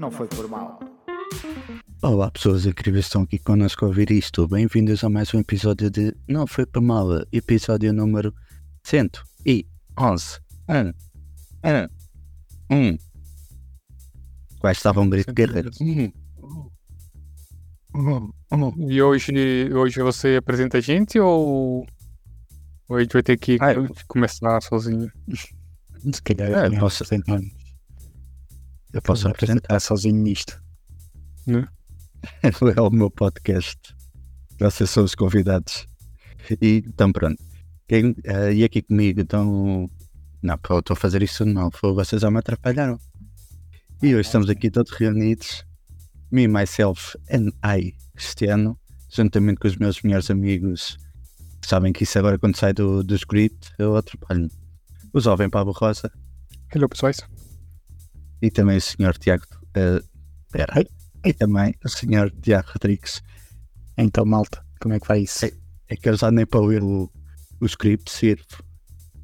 não foi por mal. Olá pessoas incríveis que estão aqui connosco a ouvir isto. Bem-vindos a mais um episódio de Não Foi Para Mal, episódio número 111. Um, um, um. Quais estavam um grito guerreiro? E hoje, hoje você apresenta a gente ou, gente vai ter que Ah, começar sozinho? Se calhar É, eu posso- apresentar. Eu posso apresentar. sozinho nisto. é o meu podcast. Vocês são os convidados. E então pronto. Quem, eh, e aqui comigo estão. Não, pô, estou a fazer isso de mal. Vocês já me atrapalharam. E hoje estamos aqui todos reunidos. Me, myself and I, Cristiano, juntamente com os meus melhores amigos. Sabem que isso agora quando sai do, do script eu atrapalho-me. O jovem Pablo Rosa Hello, pessoais. E também o senhor Tiago. eh, Pera. E também o senhor Tiago Rodrigues. Então, malta, como é que vai isso? Ei. É que eu já nem para ouvir o, o script sirvo.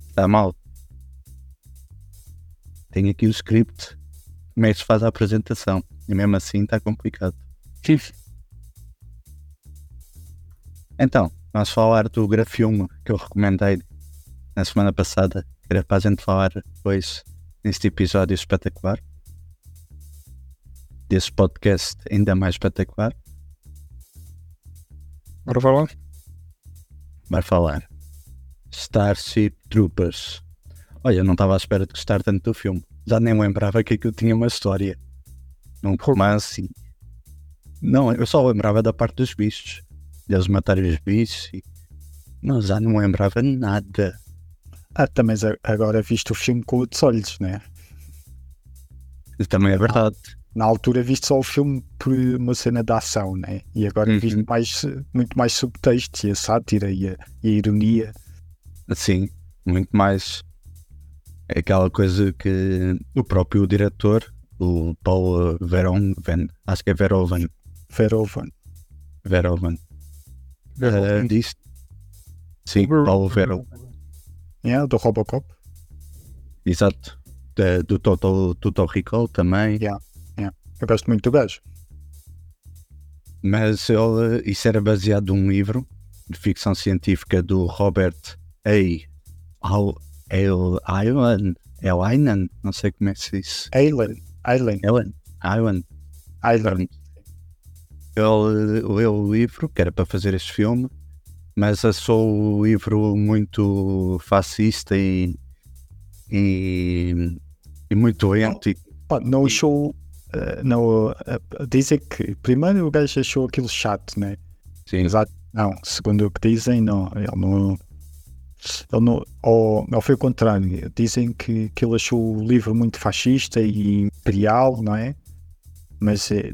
Está mal. Tenho aqui o script, mas faz a apresentação. E mesmo assim está complicado. Então, vamos falar do grafilme que eu recomendei na semana passada. que Era para a gente falar depois neste episódio espetacular. Desse podcast ainda mais espetacular. Bora falar? vai falar Starship Troopers. Olha, eu não estava à espera de gostar tanto do filme. Já nem lembrava que aquilo tinha uma história. Um romance. Não, eu só lembrava da parte dos bichos. Deles matarem os bichos. E... Não, já não lembrava nada. Ah, também agora viste o filme com outros olhos, né? Isso também é verdade. Na altura viste só o filme por uma cena de ação, né? E agora Uhum. viste mais, muito mais subtextos e a sátira e a, e a ironia. Sim, muito mais. É aquela coisa que o próprio diretor, o Paul Verhoeven, acho que é Verhoeven, Verhoeven. Verhoeven, Uh, disse. Sim, Paulo Verhoeven. Yeah, do Robocop. Exato. Do Total, Total Recall também. Yeah. Eu gosto muito do gajo. Mas ele, isso era baseado num livro de ficção científica do Robert A. Al, El Island. El Island? Não sei como é que se diz. Alien. Alien. Ellen? Island. Alien. Ele leu o livro, que era para fazer este filme, mas achou o livro muito fascista e, e, e muito lento. E, Pá, não achou. Eh, não, eh, dizem que primeiro o gajo achou aquilo chato, né? sim, Exato. Não, segundo o que dizem, não, ele não. Ele não ou, ou foi o contrário. Dizem que, que ele achou o livro muito fascista e imperial, não é? Mas eh,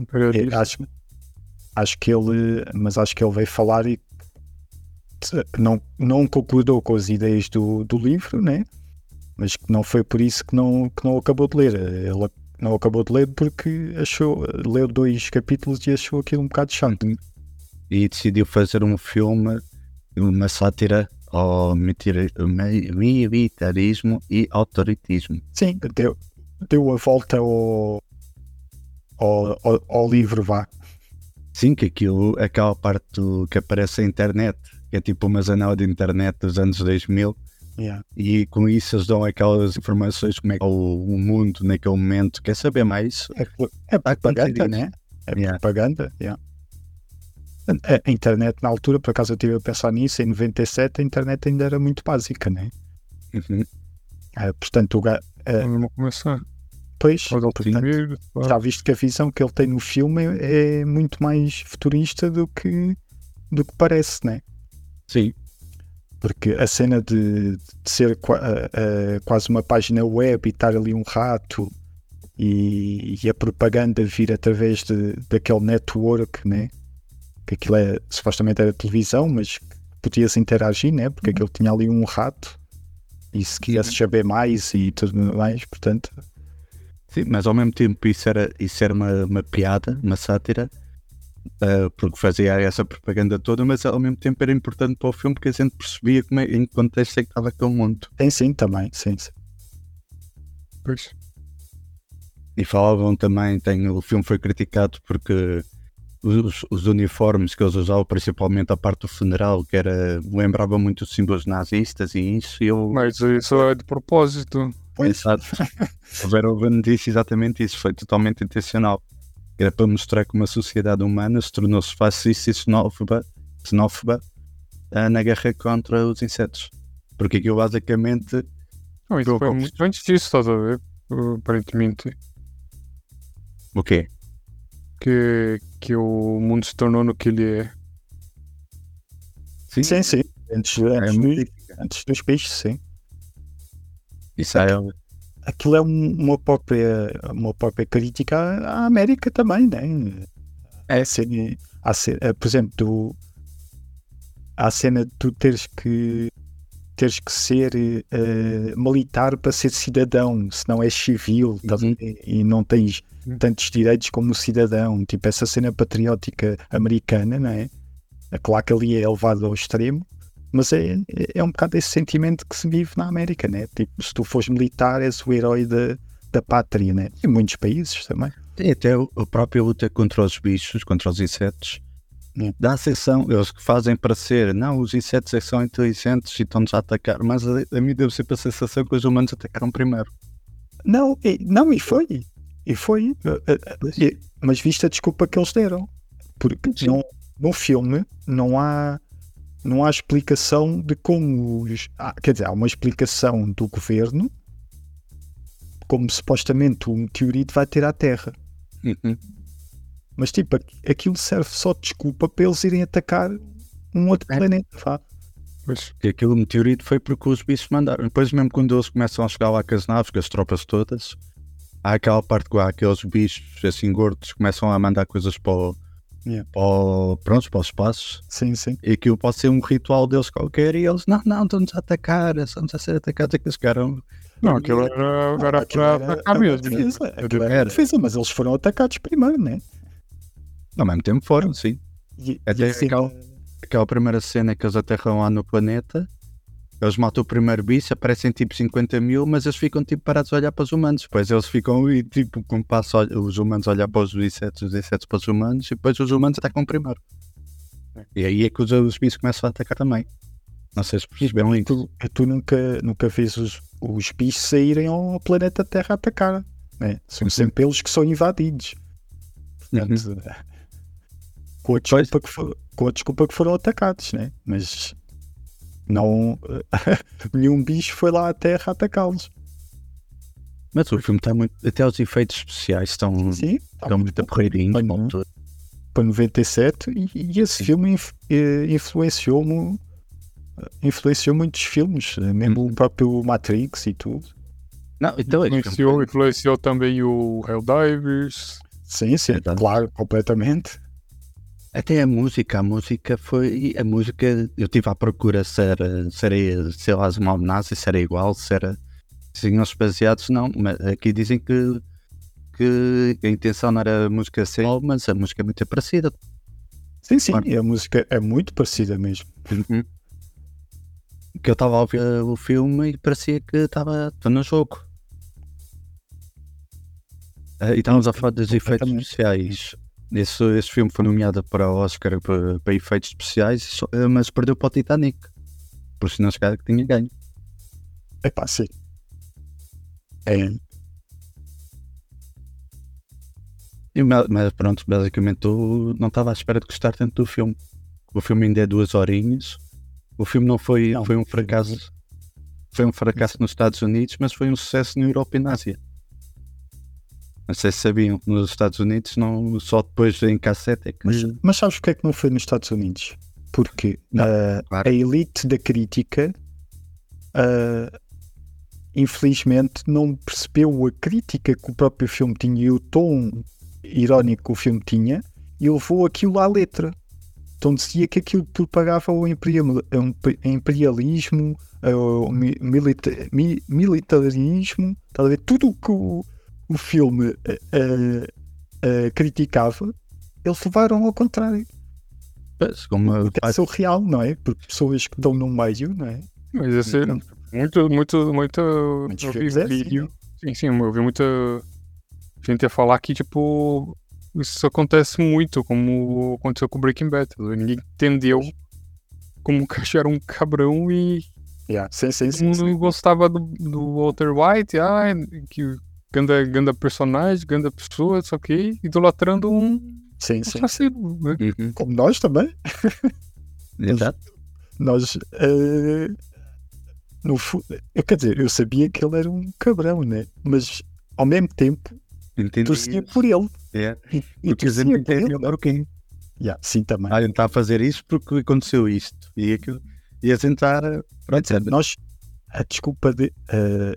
acho, acho que ele. Mas acho que ele veio falar e não, não concordou com as ideias do, do livro, né? Mas que não foi por isso que não, que não acabou de ler. Ele não acabou de ler porque achou, leu dois capítulos e achou aquilo um bocado chato. e decidiu fazer um filme, uma sátira ao militari- mi- militarismo e autoritismo. Sim, deu, deu a volta ao, ao, ao, ao livro, vá. Sim, que aquilo, aquela parte do, que aparece na internet, que é tipo uma janela de internet dos anos 2000, Yeah. e com isso eles dão aquelas informações como é que é o, o mundo naquele momento. Quer saber mais? É, é propaganda, né? É Yeah. propaganda, yeah. A, a internet na altura, por acaso eu estive a pensar nisso, em 97 a internet ainda era muito básica, né? Uhum. Ah, portanto, o ga, ah, Vamos começar. pois, o portanto, já viste que a visão que ele tem no filme é, é muito mais futurista do que, do que parece, né? Sim, Porque a cena de, de ser qua- ah, ah, quase uma página web e estar ali um rato e, e a propaganda vir através de, daquele network, né? Que aquilo é, supostamente era televisão, mas podias interagir, né? Porque aquilo tinha ali um rato e se quisesse saber mais e tudo mais, portanto, sim, mas ao mesmo tempo isso era, isso era uma, uma piada, uma sátira, ah, porque fazia essa propaganda toda, mas ao mesmo tempo era importante para o filme porque a gente percebia como é, em que contexto é que estava aquele mundo. tem sim também, sim, sim. Pois. E falavam também, tem, o filme foi criticado porque os, os uniformes que eles usavam, principalmente a parte do funeral, que era, lembrava muito os símbolos nazistas e isso, e eu... Mas isso é de propósito. Exato. o Verhoeven disse exatamente isso, foi totalmente intencional. Era para mostrar que uma sociedade humana se tornou-se fascista e xenófoba, xenófoba eh, na guerra contra os insetos. Porque aquilo basicamente. Não, isso foi muito antes disso, estás a ver? Aparentemente. O quê? Que, que o mundo se tornou no que ele é. Sim, sim. sim. Antes, antes, dos, antes dos peixes, sim. Isso é. Aquilo é uma própria, uma própria crítica à América também, né? É. Ser, a ser, por exemplo, do, a cena de tu teres que teres que ser uh, militar para ser cidadão, se não és civil uhum. e não tens uhum. tantos direitos como cidadão. Tipo, essa cena patriótica americana, não é? é? Claro que ali é elevado ao extremo, mas é, é um bocado esse sentimento que se vive na América, né? Tipo, se tu fores militar, és o herói da, da pátria, né? Em muitos países também. E até a própria luta contra os bichos, contra os insetos, dá a sensação, eles que fazem para ser, não, os insetos é são inteligentes e estão-nos a atacar, mas a, a mim deu sempre a sensação que os humanos atacaram primeiro. Não, e, não, e foi. E foi. Eh, eh, e, mas viste a desculpa que eles deram. Porque não, no filme não há não há explicação de como os. Ah, quer dizer, há uma explicação do governo como supostamente o meteorito vai ter à Terra. Uhum. Mas tipo, aquilo serve só de desculpa para eles irem atacar um outro é. planeta. Vá. Pois, que aquele meteorito foi porque os bichos mandaram. Depois, mesmo quando eles começam a chegar lá com as naves, com as tropas todas, há aquela parte que há aqueles bichos assim gordos começam a mandar coisas para o, yeah. para, o, pronto, para os espaços. Sim, sim. E aquilo pode ser um ritual deles qualquer e eles, não, não, estão-nos a atacar, estamos a ser atacados. Aqueles ficaram. Não, aquilo era, era para atacar mesmo. Defesa, era defesa, mas eles foram atacados primeiro, né? Ao mesmo tempo foram, sim. E, Até e assim, aquela, aquela primeira cena que eles aterram lá no planeta, eles matam o primeiro bicho, aparecem tipo 50 mil, mas eles ficam tipo parados a olhar para os humanos. Depois eles ficam e tipo, como passa os humanos a olhar para os insetos, os insetos para os humanos, e depois os humanos atacam primeiro. É. E aí é que os, os bichos começam a atacar também. Não sei se perceberam isso. Tu, tu nunca, nunca vês os, os bichos saírem ao planeta Terra a atacar. Né? São sempre eles que são invadidos. Portanto, uhum com a desculpa, que, for, com a desculpa que foram atacados, né? Mas não nenhum bicho foi lá à Terra atacá-los. Mas o filme está muito. Até os efeitos especiais estão, Sim, tá estão muito porreirinhos. Para, para 97 e, e esse Sim. filme eh, influenciou-me influenciou muitos filmes, eh, mesmo hum. o próprio Matrix e tudo. Não, então influenciou, influenciou também o Helldivers. Sim, sim, é claro, completamente. Até a música, a música foi. A música, eu estive à procura se era, se era sei lá, uma homenagem, se era igual, se era. Signos baseados, não. Mas aqui dizem que, que a intenção não era a música ser igual, mas a música é muito parecida. Sim, sim, claro. a música é muito parecida mesmo. Uhum. Que eu estava a ouvir o filme e parecia que estava no jogo. Uh, e estávamos a falar dos efeitos especiais. Esse, esse filme foi nomeado para o Oscar para, para efeitos especiais, eh, mas perdeu para o Titanic. Por se não chegar que tinha ganho. É pá, sim. É. E, mas pronto, basicamente eu não estava à espera de gostar tanto do filme. O filme ainda é duas horinhas. O filme não foi, não, foi um fracasso. Foi um fracasso nos Estados Unidos, mas foi um sucesso na Europa e na Ásia. Não sei se sabiam, nos Estados Unidos não, só depois em cassete é que... Mas, mas sabes porque é que não foi nos Estados Unidos? Porque não, uh, claro. a elite da crítica uh, infelizmente não percebeu a crítica que o próprio filme tinha e o tom irónico que o filme tinha e levou aquilo à letra. Então dizia que aquilo propagava o imperialismo, o militarismo, a ver? tudo o que o, o filme uh, uh, criticava, eles levaram ao contrário. Mas, como é surreal, não é? Porque pessoas que dão no meio, não é? Mas é muito, muito, muito. muito eu vi é assim. vídeo. Sim, sim, eu vi muita. a gente ia falar que, tipo, isso acontece muito, como aconteceu com Breaking Bad. Ninguém entendeu como o Cacho era um cabrão e Yeah, sim, sim, todo sim, mundo sim. gostava do, do Walter White, ah, que ganda, ganda personagem, ganda pessoa, só que idolatrando um Sim, sim. assassino, né? Uhum. Como nós também. Exato. Nós. eh, no, eu quer dizer, eu sabia que ele era um cabrão, né? Mas ao mesmo tempo Entendi. torcia por ele. É. E, e a gente torcia por entende ele. agora o quê? Yeah, sim, também. Ah, ele está a fazer isto porque aconteceu isto e aquilo. E a tentar. Pronto? Nós. A desculpa, de, eh,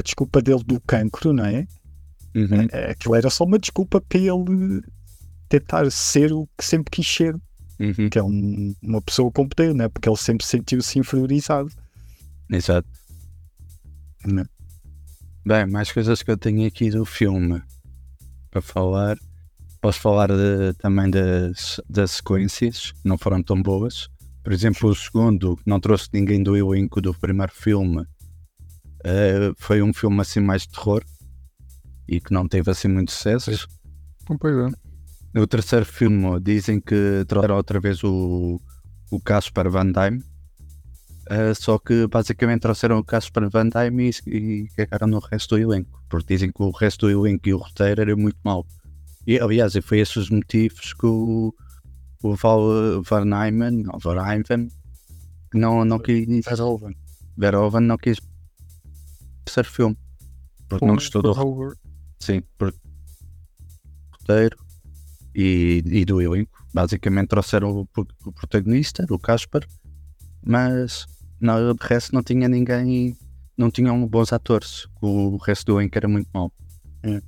a desculpa dele do cancro, não é? Uhum. Aquilo era só uma desculpa para ele tentar ser o que sempre quis ser, Uhum. que é um- uma pessoa com poder, né? Porque ele sempre sentiu-se inferiorizado. Exato. Né? Bem, mais coisas que eu tenho aqui do filme para falar. Posso falar de- também das, das sequências, que não foram tão boas. Por exemplo, o segundo, que não trouxe ninguém do elenco do primeiro filme, eh, foi um filme assim mais de terror e que não teve assim muito sucesso. Pois é. No terceiro filme dizem que trouxeram outra vez o, o Caspar Van Damme, eh, só que basicamente trouxeram o Caspar Van Damme e, e cagaram no resto do elenco, porque dizem que o resto do elenco e o roteiro era muito mau. E aliás, e foi esses os motivos que o, o Val Van Eyman, Van Eyman, não, não quis, Verhoeven. Verhoeven não quis o terceiro filme, porque não gostou do Howard. Sim, por roteiro e, e do elenco. Basicamente trouxeram o, o protagonista, o Casper, mas não, de resto não tinha ninguém, não tinham bons atores. O resto do elenco era muito mau. É.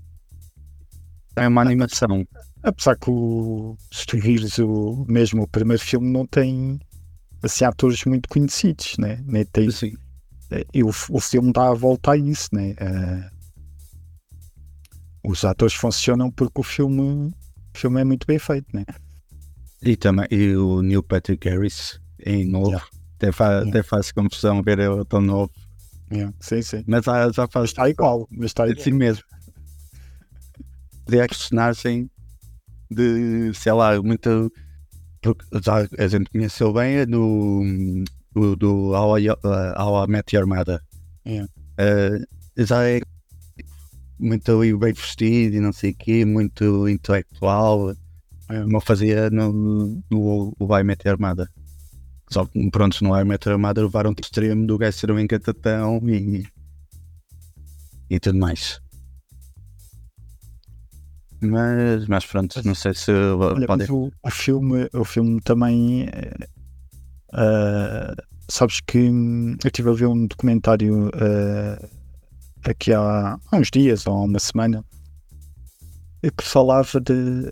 É uma animação. Apesar que o, se tu vires o mesmo o primeiro filme não tem assim, atores muito conhecidos, né? Nem tem, Sim. E o, o filme dá a volta a isso, né? Eh, os atores funcionam porque o filme, o filme é muito bem feito, né? E também e o Neil Patrick Harris em novo. Yeah. Até, fa, Yeah. até faz confusão ver ele tão novo. Sim, sim. Mas já, já faz Está igual, mas está igual. assim mesmo. De a personagem de, sei lá, muito. Porque já a gente conheceu bem é do, do, How, I, uh, How I Met Your Mother. Yeah. Eh, já é muito bem vestido e não sei o quê, muito intelectual, como fazia no, no How I Met Your Mother. Só que, pronto, no How I Met Your Mother levaram o extremo do gajo ser um encantatão e, e tudo mais. Mas, mas pronto, não sei se Olha, podem. mas o, o filme, o filme também. Eh, sabes que eu estive a ver um documentário eh, aqui há, há uns dias ou há uma semana que falava de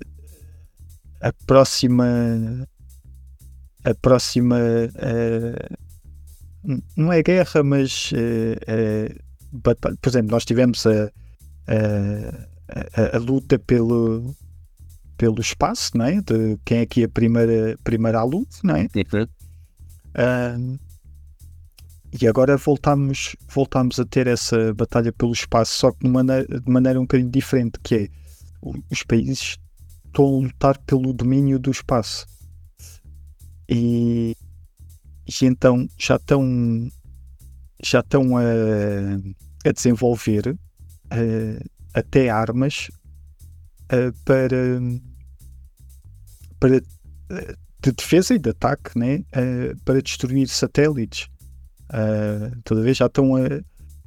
a próxima. A próxima. n- não é guerra, mas. Por exemplo, nós tivemos a, a, a- a luta pelo pelo espaço, não é? De quem é que ia primeiro, primeiro à luz, não é? Ahm, e agora voltamos, voltamos a ter essa batalha pelo espaço, só que de maneira, de maneira um bocadinho diferente, que é os países estão a lutar pelo domínio do espaço. E, e então já estão já estão a, a desenvolver eh, até armas eh, para, para eh, de defesa e de ataque né, eh, para destruir satélites. Eh, toda vez já estão a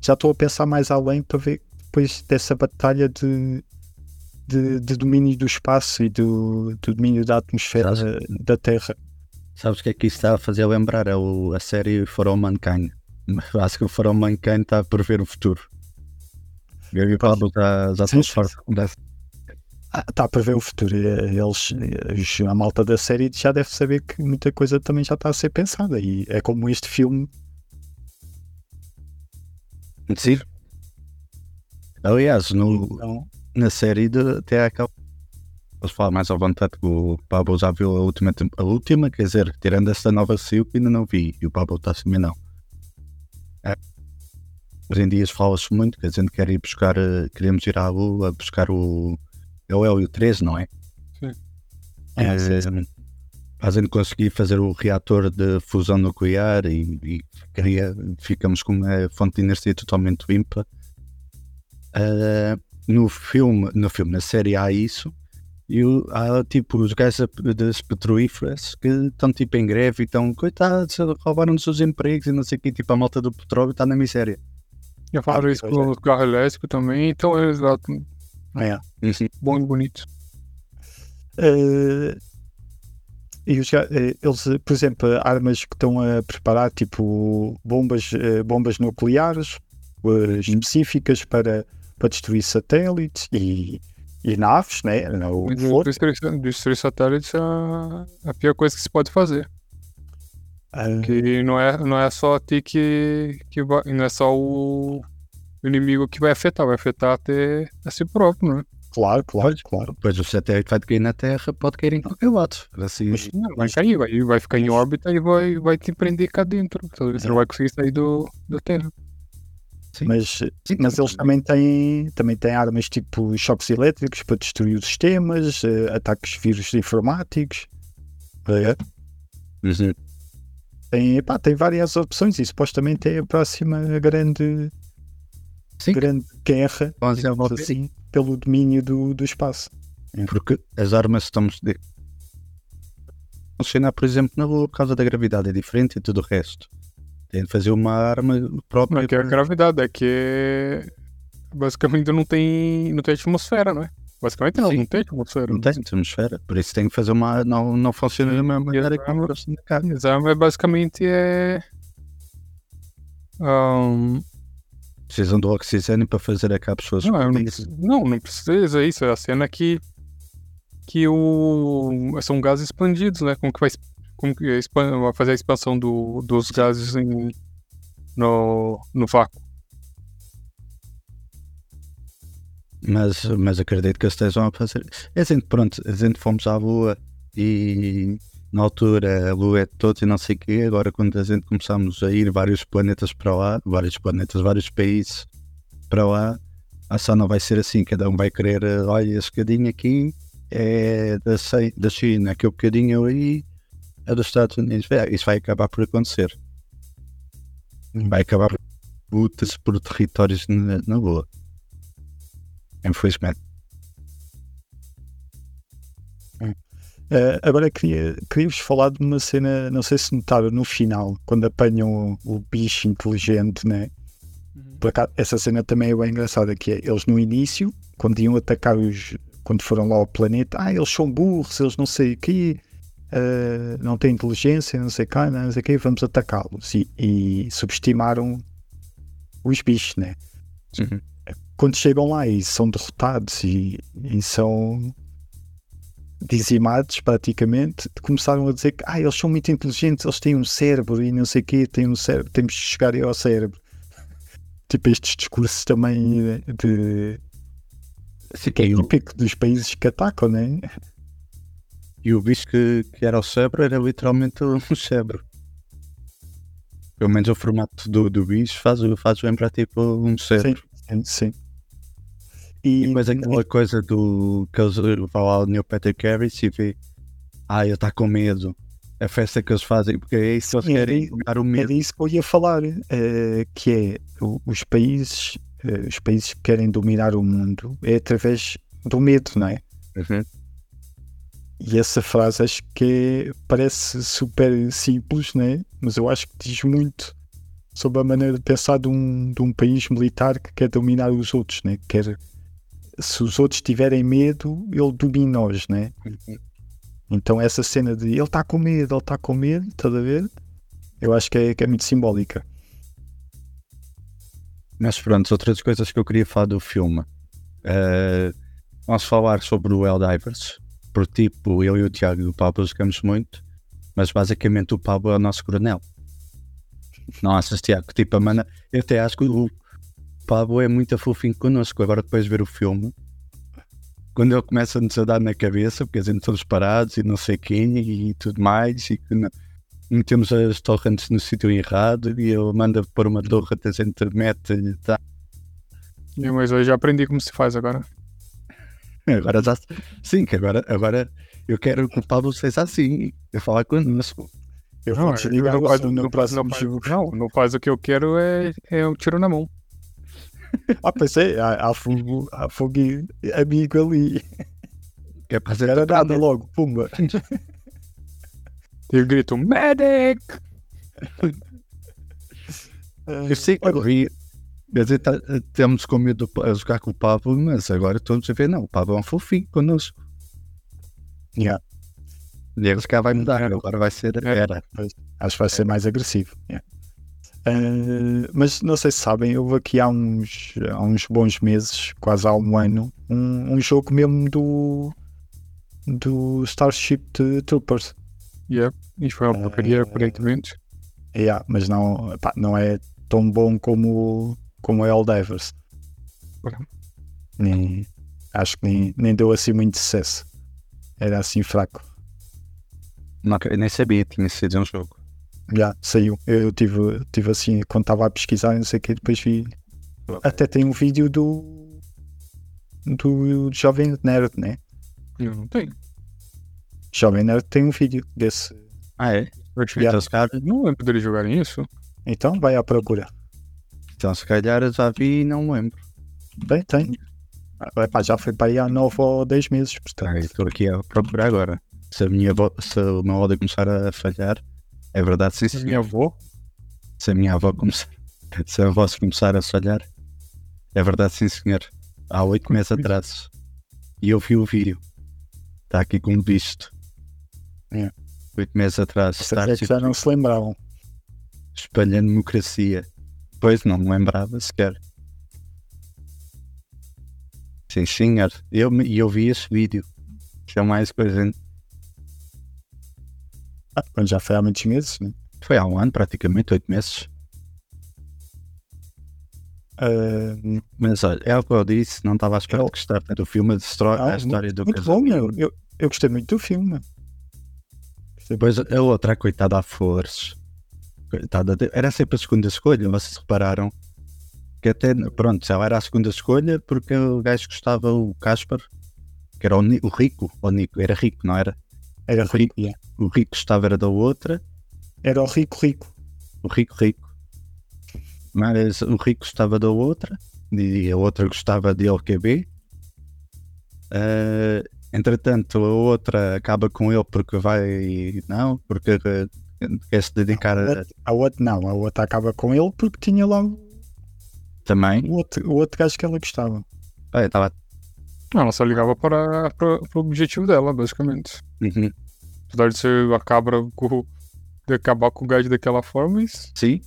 já estão a pensar mais além para ver depois dessa batalha de, de, de domínio do espaço e do, do domínio da atmosfera Sabes- da Terra. Sabes o que é que isso está a fazer lembrar? É o, a série For All Mankind. Acho que o For All Mankind está a prever o futuro. Gary Pablo já, já fora. Ah, Está para ver o futuro. Eh, Eles, eh, a malta da série já deve saber que muita coisa também já está a ser pensada. E é como este filme. Sim. Aliás, no, Então, na série de, até aquela. Posso falar mais à vontade que o Pablo já viu a última, a última, quer dizer, tirando esta nova saiu que ainda não vi, e o Pablo está assim, não. É. hoje em dia fala-se muito que a gente quer ir buscar, eh, queremos ir à Lua buscar o. É o Hélio 13, não é? Sim. É, a gente conseguir fazer o reator de fusão nuclear e, e cria, ficamos com uma fonte de energia totalmente limpa. Uh, no filme, no filme, na série há isso. E o- há tipo os gajos das petrolíferas que estão tipo em greve e estão, coitados, roubaram-nos os empregos e não sei o que, tipo a malta do petróleo está na miséria. Já falaram isso pois com é. o carro elétrico também, então é exato, É. bom e bonito. Eh, e os, eh, eles, por exemplo, armas que estão a preparar, tipo bombas, eh, bombas nucleares eh, específicas para, para destruir satélites e, e naves, né? O que for. Destruir, destruir satélites é a, pior coisa que se pode fazer. Ah, Que não é, não é só a ti que, que vai, não é só o inimigo que vai afetar, vai afetar até a si próprio, né? claro, claro, claro. Depois o satélite vai cair na Terra, pode cair em qualquer lado. Assim, Mas- Não, vai cair, vai, vai ficar em órbita e vai, vai te prender cá dentro. Talvez Você não vai conseguir sair do, da Terra. sim. Mas, Sim, mas eles também têm, também têm armas tipo choques elétricos para destruir os sistemas, eh, ataques vírus informáticos. É. Uhum. Tem, pá, tem várias opções e supostamente é a próxima grande, Sim. grande guerra digamos assim, pelo domínio do, do espaço. Porque as armas estamos de... funcionar, por exemplo, na Lua por causa da gravidade, é diferente e tudo o resto. Tem de fazer uma arma Não própria. é que é a gravidade, é que basicamente não tem, não tem atmosfera, não é? Basicamente não, Sim. não tem atmosfera. Não tem atmosfera, por isso tem que fazer uma. Não, não funciona da mesma as maneira que na carne. As armas basicamente é. Ahn, Precisam do oxigênio para fazer a cápsula. não, não, não, não precisa, é isso. É a cena que. Que o. São gases expandidos, né? Como que vai, como que vai fazer a expansão do, dos gases em, no, no vácuo. Mas, mas acredito que estejam a fazer. É assim, pronto, a gente fomos à Lua e na altura a Lua é de todos e não sei o quê. Agora, quando a gente começamos a ir vários planetas para lá, vários planetas, vários países para lá, a só não vai ser assim. Cada um vai querer, eh, olha, esse bocadinho aqui é da, da China, aquele bocadinho aí é dos Estados Unidos. É, Isso vai acabar por acontecer. Vai acabar por lutas por territórios na, na Lua. Infelizmente. Eh, agora queria, queria-vos falar de uma cena, não sei se notaram no final, quando apanham o, o bicho inteligente, né? Por acaso, essa cena também é bem engraçada, que é eles no início, quando iam atacar os. Quando foram lá ao planeta, ah, eles são burros, eles não sei o quê, eh, não têm inteligência, não sei cá, não sei o quê, vamos atacá-los. E, e subestimaram os bichos, né? Uhum. Quando chegam lá e são derrotados e, e são dizimados praticamente, começaram a dizer que ah, eles são muito inteligentes, eles têm um cérebro e não sei o quê, têm um cérebro, temos de chegar ao cérebro. Tipo estes discursos também de Fiquei típico dos países que atacam, né? E o bicho que, que era o cérebro era literalmente um cérebro. Pelo menos o formato do, do bicho faz, faz lembrar tipo um cérebro. Sim, sim. E, depois aquela coisa do que eles vão lá ao Neil Patrick Harris e vê, ah, ele está com medo. A festa que eles fazem, porque é isso que eles Sim, querem, é- dar o é medo. disso que eu ia falar, eh, que é os países, eh, os países que querem dominar o mundo é através do medo, não é? Uhum. E essa frase acho que é- parece super simples, né? mas eu acho que diz muito sobre a maneira de pensar de um, de um país militar que quer dominar os outros. Né? Quer, se os outros tiverem medo, ele domina-os. Né? Então, essa cena de ele está com medo, ele está com medo, estás a ver? Eu acho que é, que é muito simbólica. Mas pronto, outras coisas que eu queria falar do filme. Eh, vamos falar sobre o Helldivers. Por tipo, eu e o Tiago e o Pablo jogamos muito, mas basicamente o Pablo é o nosso coronel. Não achas, Tiago? Tipo, a mana... Eu até acho que o Pablo é muito fofinho connosco. Agora, depois de ver o filme, quando ele começa a nos dar na cabeça, porque a gente estamos parados e não sei quem e tudo mais, e que não- metemos as torrentes no sítio errado e ele manda pôr uma torre, a gente mete e tá. É, Mas hoje já aprendi como se faz agora. Agora já. Sim, que agora, agora eu quero culpar vocês assim. Eu falar connosco. Eu Não, não não, não, faz, não faz o que eu quero, é, é um tiro na mão. Ah, pensei, há, há fogo, há fogo e- amigo ali. Que é para Era nada logo, pumba. Eu grito, medic! Eu sei que eu vi. Quer dizer, tá- temos com medo a jogar com o Pablo, mas agora estamos a ver, não, o Pablo é um fofinho connosco. Yeah, E se calhar vai mudar, agora vai ser É. era. acho que vai ser mais agressivo. yeah. Eh, mas não sei se sabem, houve aqui há uns, há uns bons meses, quase há um ano, um, um jogo mesmo do, do Starship Troopers. Yeah. E foi uma porcaria, aparentemente. Yeah, mas não, pá, não é tão bom como, como é Eldivers. Olha. Nem, acho que nem, nem deu assim muito sucesso. Era assim fraco. Não, eu nem sabia que tinha sido um jogo. Já saiu. Eu tive, tive assim, quando estava a pesquisar, não sei o que, depois vi. Até tem um vídeo do. do Jovem Nerd, né? Eu não tenho. Jovem Nerd tem um vídeo desse. Ah, é? Perfeito. Então, calhar, Não lembro deles jogarem isso. Então vai à procura. então, se calhar eu já vi e não lembro. Tem, tem. Epá, já foi para aí há 9 ou 10 meses, Ah, portanto. Estou aqui a procurar agora. Se a minha vo- se o meu áudio começar a falhar, é verdade, sim, sim. Minha avó. Se a minha avó começar, se a voz começar a falhar, é verdade, sim, senhor. Há oito meses atrás. E eu vi o vídeo. Está aqui como visto. É. Oito meses atrás. Vocês é que já não se lembravam. espalhando democracia. Pois não me lembrava sequer. Sim, senhor. Eu, e eu vi esse vídeo. Já mais coisa. Quando já foi há muitos meses, né? Foi há um ano, praticamente, oito meses. Ah, Mas olha, é o que eu disse, não estava à espera Eu- de gostar tanto do filme, destrói Ah, a história do muito bom, casamento. meu. Eu, eu gostei muito do filme. Depois a outra, a coitada a Flores. Coitada, de- era sempre a segunda escolha, vocês repararam? Que até, pronto, ela era a segunda escolha porque o gajo gostava, o Casper, que era o, o rico, o Nico, era rico, não era? Era rico, yeah. O rico gostava era da outra, Era o rico, rico. o rico, rico. Mas o rico gostava da outra e a outra gostava de LQB. Eh, entretanto, a outra acaba com ele porque vai. Não, porque eh, quer se dedicar a, A outra não, a outra acaba com ele porque tinha lá o também. o outro, o outro gajo que ela gostava. Ah, estava. Ela só ligava para, para, para o objetivo dela, basicamente. Uhum. Apesar de ser a cabra com, de acabar com o gajo daquela forma, mas Sim.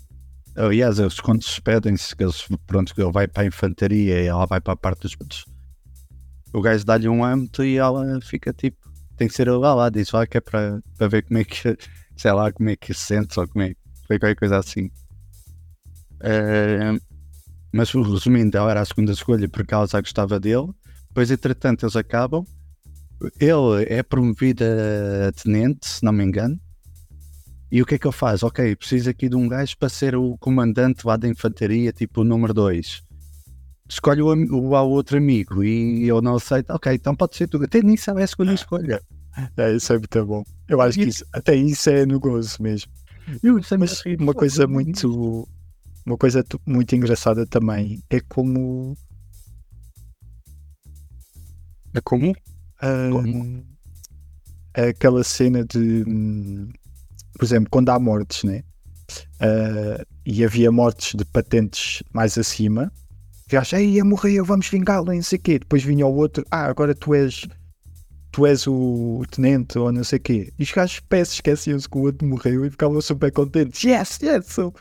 Aliás, eles quando se despedem-se, que eles, pronto, que ele vai para a infantaria e ela vai para a parte dos putos, o gajo dá-lhe um âmbito e ela fica tipo, tem que ser lá, lá diz lá que é para, para ver como é que, sei lá, como é que se sente ou como é foi qualquer coisa assim. Eh, mas resumindo, ela era a segunda escolha porque ela já gostava dele, depois entretanto eles acabam, ele é promovido a tenente, se não me engano, e o que é que ele faz? Ok, preciso aqui de um gajo para ser o comandante lá da infantaria, tipo o número 2. Escolhe o, o, outro amigo e eu não aceito. Ok, então pode ser tu. Até nem sabe a segunda escolha. É, isso é muito bom. Eu acho que isso, até isso é no gozo mesmo. Eu Mas uma coisa muito uma coisa muito engraçada também é como é Como? aquela cena de hum, por exemplo, quando há mortes, né? Ah, e havia mortes de patentes mais acima, que acha, ei, ia morrer, vamos vingá-lo, não sei o quê. Depois vinha o outro, ah, agora tu és tu és o tenente ou não sei o quê. E os gajos peças esqueciam-se que o outro morreu e ficavam super contentes. Yes, yes, sou,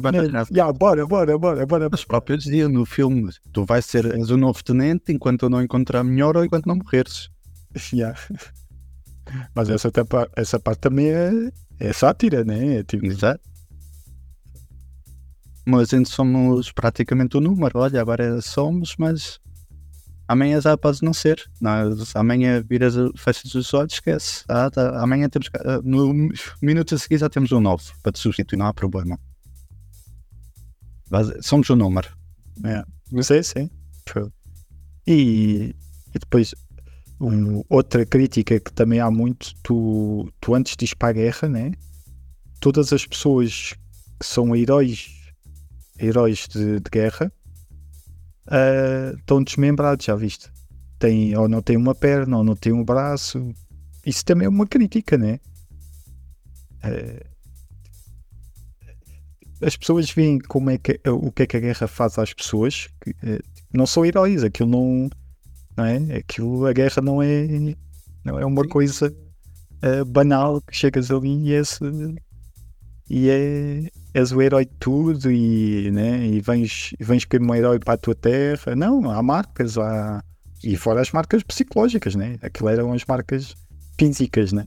bacana. Yeah, bora, bora, bora, bora. Os próprios diziam no filme: tu vais ser és o novo tenente enquanto eu não encontrar melhor ou enquanto não morreres. Yeah. Mas essa, essa parte também é, é sátira, né? É tipo, Exato. Mas ainda somos praticamente o número. Olha, agora somos, mas amanhã já pode não ser. Não, amanhã viras, fechas os olhos, esquece. Ah, tá, amanhã temos. ah, No minuto a seguir já temos um novo para te substituir, não há problema. Somos um número. Sim, sim. Foi. E, e depois, um- outra crítica que também há muito, tu, tu antes de ir para a guerra, né? todas as pessoas que são heróis, heróis de, de guerra ah, estão desmembrados, já viste? Tem, ou não tem uma perna, ou não tem um braço. Isso também é uma crítica, né? Ah, as pessoas veem como é que, o que é que a guerra faz às pessoas, que, eh, não são heróis, aquilo não, não é? Aquilo, a guerra não é, não é uma Sim. coisa eh, banal que chegas ali e és, eh, e é, és o herói de tudo e, né? e vens, vens como um herói para a tua terra. Não, há marcas, há, e fora as marcas psicológicas, né? Aquilo eram as marcas físicas, né?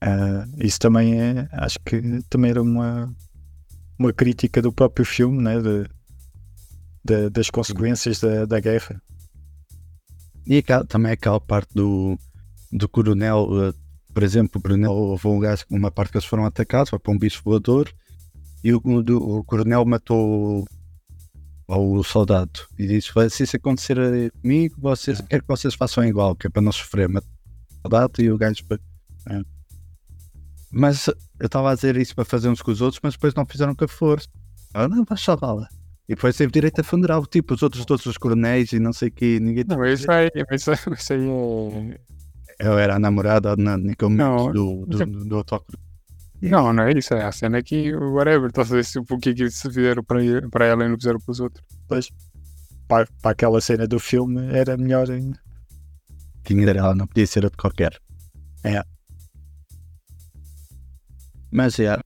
Ah, isso também é, acho que também era uma, uma crítica do próprio filme, né? De, de- das consequências da, da guerra. E aquela- também aquela parte do, do coronel, eh, por exemplo, o coronel houve um gajo, uma parte que eles foram atacados, foi para um bicho voador, e o, o, o coronel matou o, o soldado e disse: "Vai, se isso acontecer comigo, vocês, quero que vocês façam igual, que é para não sofrer. Matou o soldado e o gajo. é. Mas eu estava a dizer isso para fazer uns com os outros, mas depois não fizeram com a força. Ah, não, vais salvá-la. E depois teve direito a funeral, tipo os outros todos os coronéis e não sei o que, ninguém Não, isso aí, isso aí, isso aí é. Eu era a namorada na, naquele Não, do, do, do, do autócrono. Não, não é isso. É a cena é que, whatever, estás a ver o que é que eles fizeram para, ela e não fizeram para os outros. Para, para aquela cena do filme era melhor ainda. Tinha de ela, não podia ser a de qualquer. É. Mas é,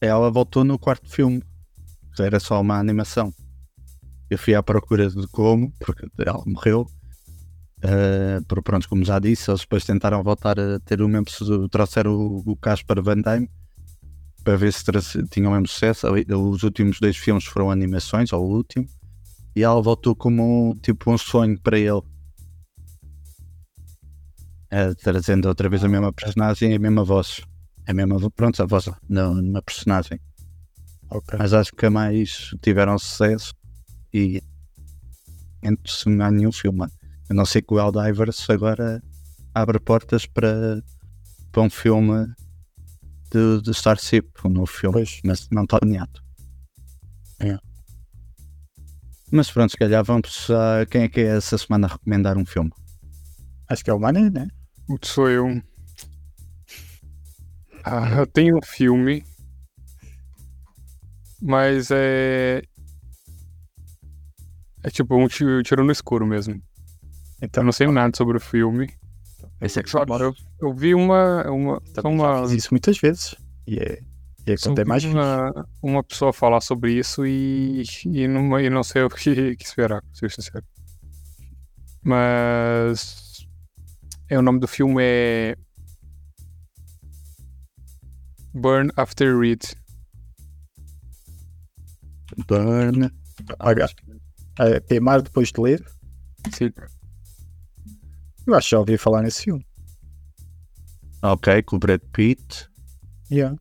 ela voltou no quarto filme. que Era só uma animação. Eu fui à procura de como, porque ela morreu. Uh, por pronto, como já disse, eles depois tentaram voltar a ter o mesmo trouxeram o, o Casper Van Damme para ver se tra- tinha o mesmo sucesso. Os últimos dois filmes foram animações, ou o último, e ela voltou como tipo um sonho para ele. Eh, trazendo outra vez a mesma personagem e a mesma voz. A mesma, vo- pronto, a voz não, numa personagem. Ok. Mas acho que a mais tiveram sucesso e entre não há nenhum filme. A não ser que o Eldivers agora abre portas para, para um filme de, de Starship, um novo filme, Pois. mas não está alinhado. É. Mas pronto, se calhar vamos a quem é que é essa semana a recomendar um filme? Acho que é o Mané, né? O que sou eu? Ah, eu tenho um filme, mas é. É tipo um ti- tiro no escuro mesmo. Eu Então, não sei nada sobre o filme. Esse é que eu, eu vi uma. uma, já uma isso muitas vezes. E é, e é quando é mais uma, uma pessoa falar sobre isso e, e, não, e não sei o que, que esperar, ser sincero. Mas. É, o nome do filme é. Burn After Read. Burn. Olha, a queimar depois de ler. Sim. Eu acho que já ouvi falar nesse filme. Ok, com o Brad Pitt, Yeah.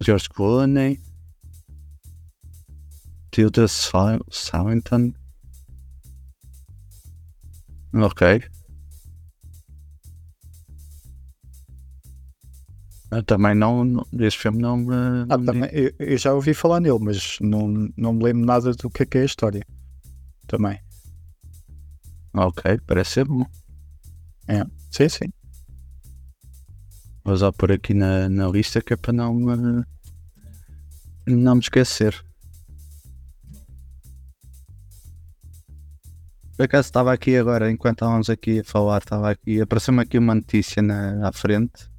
George Clooney, Tilda Swinton. Ok. Eu também não, não- este filme não me. Ah, me também, eu, eu já ouvi falar nele, mas não, não me lembro nada do que é que é a história. Também. Ok, parece ser bom. Sim, sim. Vou já pôr aqui na, na lista que é para não me, não me esquecer. Por acaso estava aqui agora, enquanto estávamos aqui a falar, estava aqui, apareceu-me aqui uma notícia na, à frente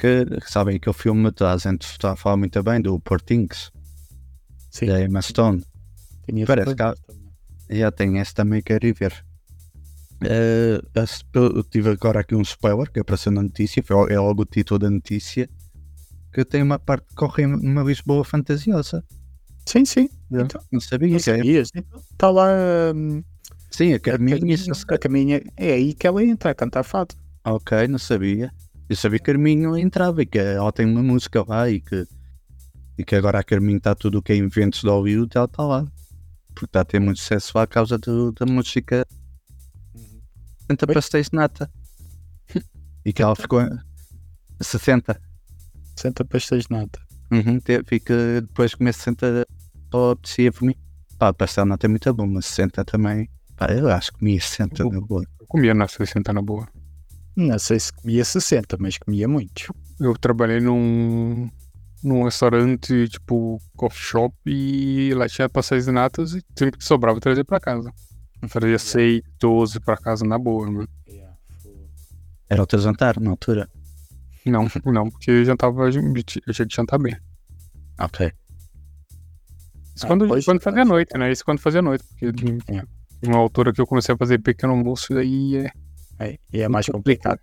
que, sabem, aquele filme toda a gente está a falar muito bem do Portings, Sim. da Emma Stone. Tinha Parece falado. Já tem esse também, quero ir ver. Esse- eu tive agora aqui um spoiler que apareceu na notícia, foi, é logo o título da notícia, que tem uma parte que corre numa Lisboa fantasiosa. Sim, sim. Então, Não sabia. não sabias? Está lá hum, Sim, a caminha, a caminha. É aí que ela entra a cantar fado. Ok, não sabia. Eu sabia que Carminho entrava e que ela tem uma música lá e que, e que agora a Carminho está tudo o que é inventos de Hollywood, ela está lá. Porque está a ter muito sucesso lá a causa do- da música Santa Oi? Pastéis de Nata. E que ela ficou a 60. Senta pastéis de nata. Uhum, teve, e que depois comer 60 só apetecia por mim. Pá, pastel nata é muito bom, mas 60 também. Pá, eu acho que comia 60 na boa. Eu comia na 60 na boa. Não sei se comia 60, mas comia muito. Eu trabalhei num, num restaurante, tipo, coffee shop, e lá tinha pastéis de natas e sempre que sobrava eu trazia pra casa. Eu trazia 6, 12 pra casa na boa, mano. Era o teu jantar na altura. Não, não, porque eu jantava, eu tinha que jantar bem. Ok. Isso Ah, quando, pois, quando fazia pode. noite, né? Isso quando fazia noite, porque É. uma altura que eu comecei a fazer pequeno almoço, daí é É, e é mais complicado.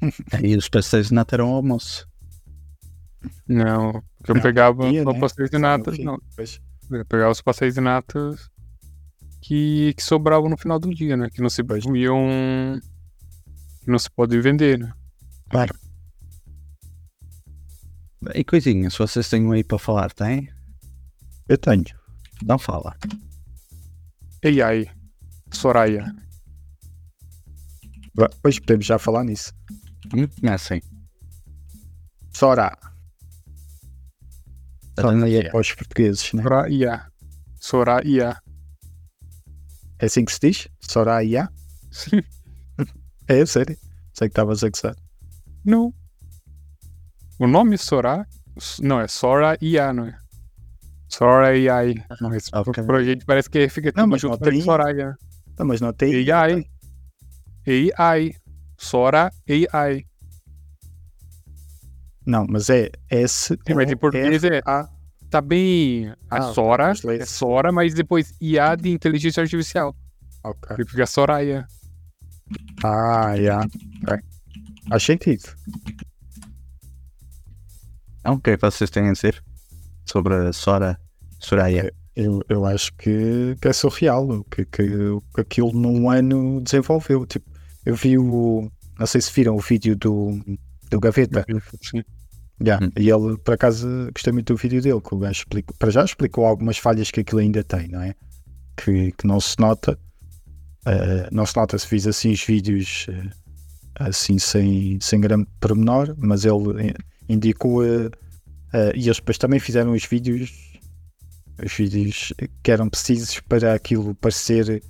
E os pastéis de nata eram almoço. Não, porque eu Não, pegava ia, só né? pastéis de fim, não. Eu pegava os pastéis de natas que, que sobravam no final do dia, né? Que não se Pois. comiam. Que não se pode vender, né? Claro. E coisinhas, se vocês têm um aí para falar, tem? Eu tenho. Não fala. AI, Soraya. Pois podemos já falar nisso. Não conhecem? Sora. Então, é. Para os portugueses, né? Soraya. Soraya. É assim que se diz? Soraya? Sim. É, sério. Sei que estavas a gozar. Não. O nome Sora. Não, é Soraya, não é? Soraya. Mas ok. pra gente parece que fica Não, mas junto não com tem- Soraya. Não, mas não tem. AI. AI. Sora AI. Não, mas é S. Sim, mas em português é- A. Tá bem. A Ah, Sora é Sora, mas depois IA de inteligência artificial. Ok. Que fica Soraya. Ah, já. Ok. Faz sentido. Então, o que é que vocês têm a dizer sobre a Sora Soraya? Eu, eu acho que, que é surreal o que, que, o que aquilo num ano desenvolveu. Tipo, eu vi o. Não sei se viram o vídeo do, do Gaveta. Sim. Yeah. Hum. E ele, por acaso, gostei muito do vídeo dele, que o gajo explicou, para já explicou algumas falhas que aquilo ainda tem, não é? Que, que não se nota. eh, não se nota se fiz assim os vídeos eh, assim sem, sem grande pormenor, mas ele eh, indicou eh, e eles depois também fizeram os vídeos os vídeos que eram precisos para aquilo parecer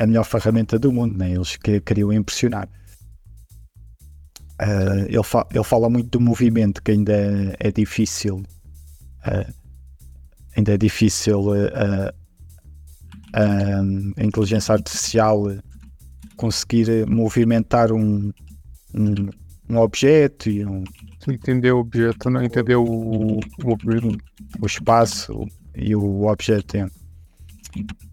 a melhor ferramenta do mundo, né? eles que, queriam impressionar. Eh, ele, fa- ele fala muito do movimento que ainda é, difícil eh, ainda é difícil eh, a, inteligência artificial conseguir movimentar um, um, um objeto e um, Entendeu o objeto, não entendeu o, o objeto. o espaço e o objeto.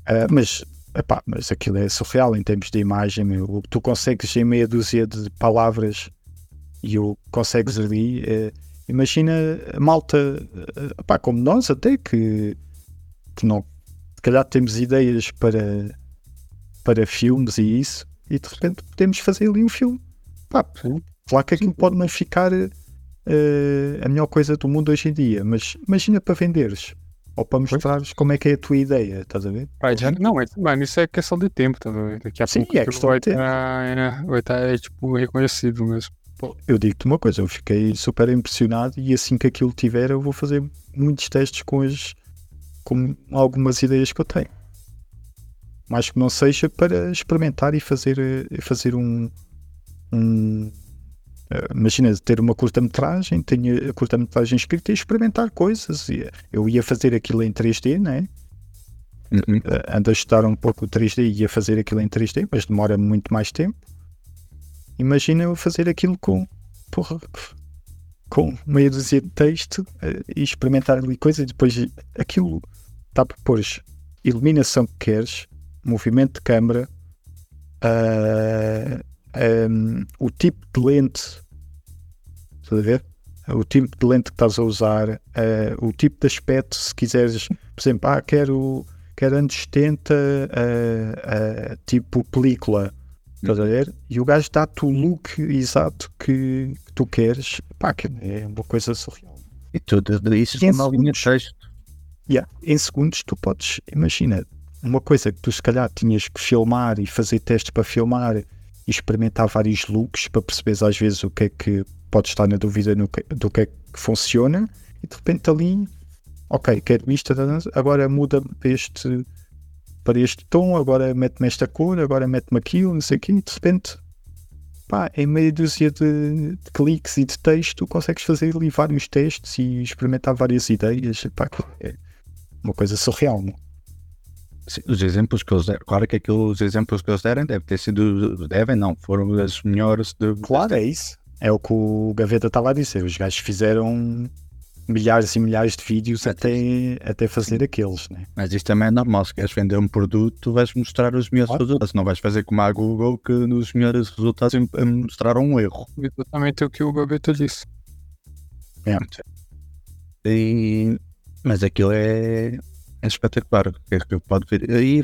Ah, mas, epá, mas aquilo é surreal em termos de imagem. meu. Tu consegues em meia dúzia de palavras e o consegues ali. eh, imagina a malta, eh, epá, como nós, até que, que não, se calhar temos ideias para, para filmes e isso, e de repente podemos fazer ali um filme. Pá, claro que aquilo pode não ficar eh, a melhor coisa do mundo hoje em dia, mas imagina para venderes ou para mostrares como é que é a tua ideia, estás a ver? Vai, já- não, mas, mano, isso é questão de tempo, tá vendo? Daqui a Sim, pouco é questão vai de tempo. estar, vai estar, tipo, reconhecido mesmo. Eu digo-te uma coisa, eu fiquei super impressionado e assim que aquilo tiver eu vou fazer muitos testes com, as, com algumas ideias que eu tenho. Mais que não seja para experimentar e fazer, eh, fazer um, um imagina ter uma curta-metragem, tenho a curta-metragem escrita e experimentar coisas. Eh, Eu ia fazer aquilo em 3D, né? Uhum. uh, ando a estudar um pouco o 3D e a fazer aquilo em 3D, mas demora muito mais tempo. Imagina eu fazer aquilo com, porra, com meia dúzia de texto e experimentar ali coisas e depois aquilo está por pôr iluminação que queres, movimento de câmera, uh, um, o tipo de lente, estás a ver? o tipo de lente que estás a usar, eh, o tipo de aspecto, se quiseres, por exemplo, ah, quero, quero anos 70, eh, eh, tipo película, estás a ver? E o gajo dá-te o look exato que, que tu queres, pá, que é uma coisa surreal. E tudo isso Em é uma linha de texto. Yeah, em segundos tu podes, imagina, uma coisa que tu se calhar tinhas que filmar e fazer testes para filmar e experimentar vários looks para perceberes às vezes o que é que pode estar na dúvida que- do que é que funciona. E de repente ali, ok, quero isto, agora muda para este, para este tom, agora mete-me esta cor, agora mete-me aquilo, não sei o quê, e de repente, pá, em meia dúzia de, de cliques e de texto, consegues fazer ali vários testes e experimentar várias ideias, pá, é uma coisa surreal, não? Sim, os exemplos que eles deram, claro que aquilo, os exemplos que eles deram devem ter sido, devem não, foram as melhores de. Claro, é isso. É o que o Gaveta estava a dizer. Os gajos fizeram milhares e milhares de vídeos até, até fazer aqueles, né? Mas isto também é normal, se queres vender um produto, vais mostrar os melhores Claro. resultados, não vais fazer como a Google que nos melhores resultados mostraram um erro. Exatamente o que o Gaveta disse. E- mas aquilo é, é espetacular. É que pode ver. Aí,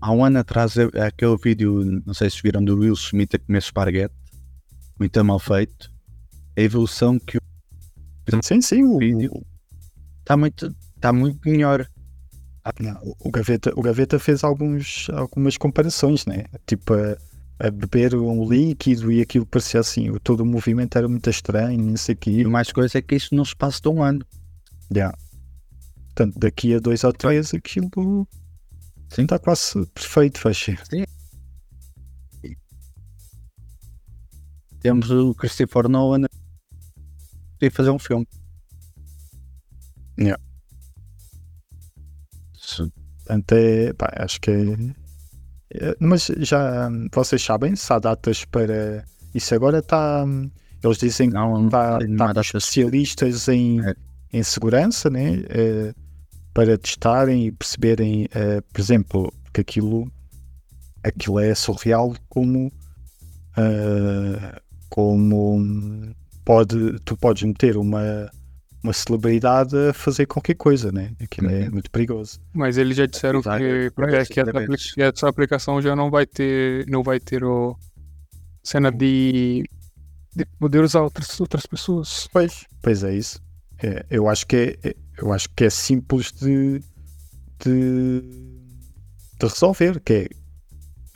há um ano atrás, é- é aquele vídeo, não sei se viram, do Will Smith a comer esparguete, muito mal feito. A evolução que o Sim, sim. O, vídeo está muito, está muito melhor. não, o, Gaveta, o Gaveta fez alguns, algumas comparações, né? Tipo, a, a beber um líquido e aquilo parecia assim. o- Todo o movimento era muito estranho, não sei o E quê. mais coisa é que isso não se passa de um ano. Yeah. Portanto, daqui a dois ou três, aquilo Sim. está quase perfeito, faz Temos o Christopher Nolan a fazer um filme. Yeah. Portanto, é, pá, acho que é, é- Mas já vocês sabem se há datas para. Isso agora está. Eles dizem que Não, está não tá especialistas em, É. em segurança, né? eh, para testarem e perceberem, eh, por exemplo, que aquilo, aquilo é surreal como. eh, como pode, tu podes meter uma, uma celebridade a fazer qualquer coisa, né? Aquilo é Uhum. muito perigoso. Mas eles já disseram Exato. que, é, que, essa, que essa aplicação já não vai ter, não vai ter o cena de, de poder usar outras, outras pessoas. Pois, pois é isso. É, eu acho que é, é- eu acho que é simples de, de, de resolver, que é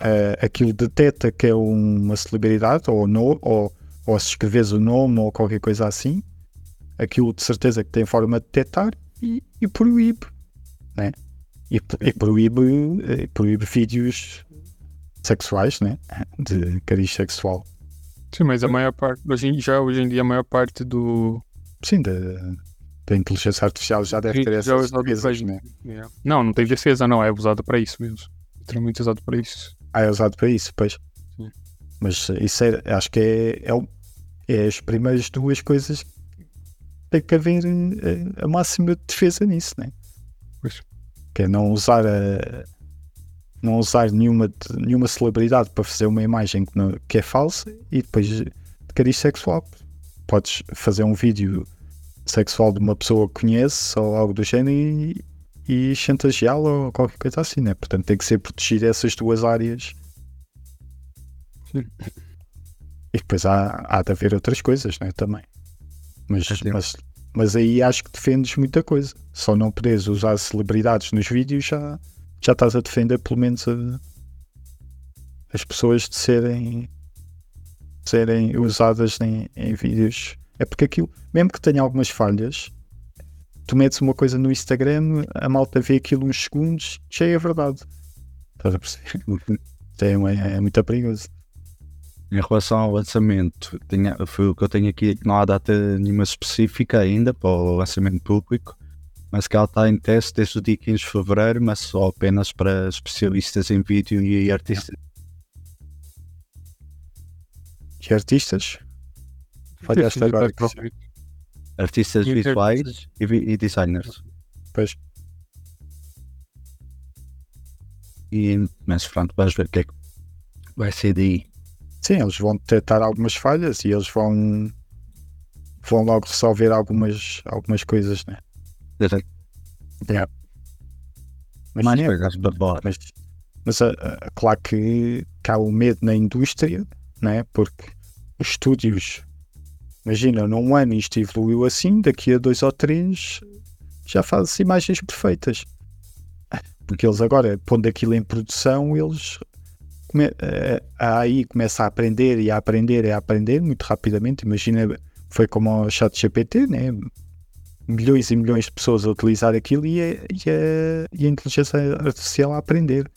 eh, aquilo detecta que é uma celebridade ou, no, ou, ou se escreves o nome ou qualquer coisa assim, aquilo de certeza que tem forma de detectar e, e proíbe, né? E, e proíbe, eh, proíbe vídeos sexuais, né? De cariz sexual. Sim, mas a maior parte, hoje, já hoje em dia, a maior parte do. Sim, da, da inteligência artificial já deve ter é essas usado defesas, pra- né? Não, não tem defesa, não. É usado para isso mesmo. Literalmente usado para isso. Ah, é usado para isso, pois. Sim. Mas eh, isso é, acho que é, é, é as primeiras duas coisas que tem que haver eh, a máxima defesa nisso, né? Pois. Que é não usar a, não usar nenhuma, nenhuma celebridade para fazer uma imagem que, não- que é falsa e depois de cariz sexual. Podes fazer um vídeo sexual de uma pessoa que conhece ou algo do género e, e chantageá-la ou qualquer coisa assim, né? Portanto, tem que ser protegido essas duas áreas. Sim. E depois há, há de haver outras coisas, né? Também. Mas, É, mas, mas aí acho que defendes muita coisa. Só não poderes usar celebridades nos vídeos já, já estás a defender pelo menos a- as pessoas de serem, serem usadas em, em vídeos. É porque aquilo, mesmo que tenha algumas falhas, tu metes uma coisa no Instagram, a malta vê aquilo uns segundos, já é verdade. Estás a perceber? É, é muito perigoso. Em relação ao lançamento, tinha, foi o que eu tenho aqui, que não há data nenhuma específica ainda para o lançamento público, mas que ela está em teste desde o dia 15 de fevereiro, mas só apenas para especialistas em vídeo e artistas. E artistas? Falhaste agora. Artistas visuais e, e designers. Pois. E, mas pronto, vamos ver o que é que vai ser daí. Sim, eles vão detectar algumas falhas e eles vão vão logo resolver algumas, algumas coisas, né? Exato. Yeah. Mas, Mais sim, coisas babora. mas, mas ah, claro que, que há o medo na indústria, né? porque os estúdios, imagina, num ano isto evoluiu assim, daqui a dois ou três já faz imagens perfeitas. Porque eles agora, pondo aquilo em produção, eles eh, aí começa a aprender e a aprender e a aprender muito rapidamente. Imagina, foi como o chat GPT, né? milhões e milhões de pessoas a utilizar aquilo e a, e a, e a inteligência artificial a aprender.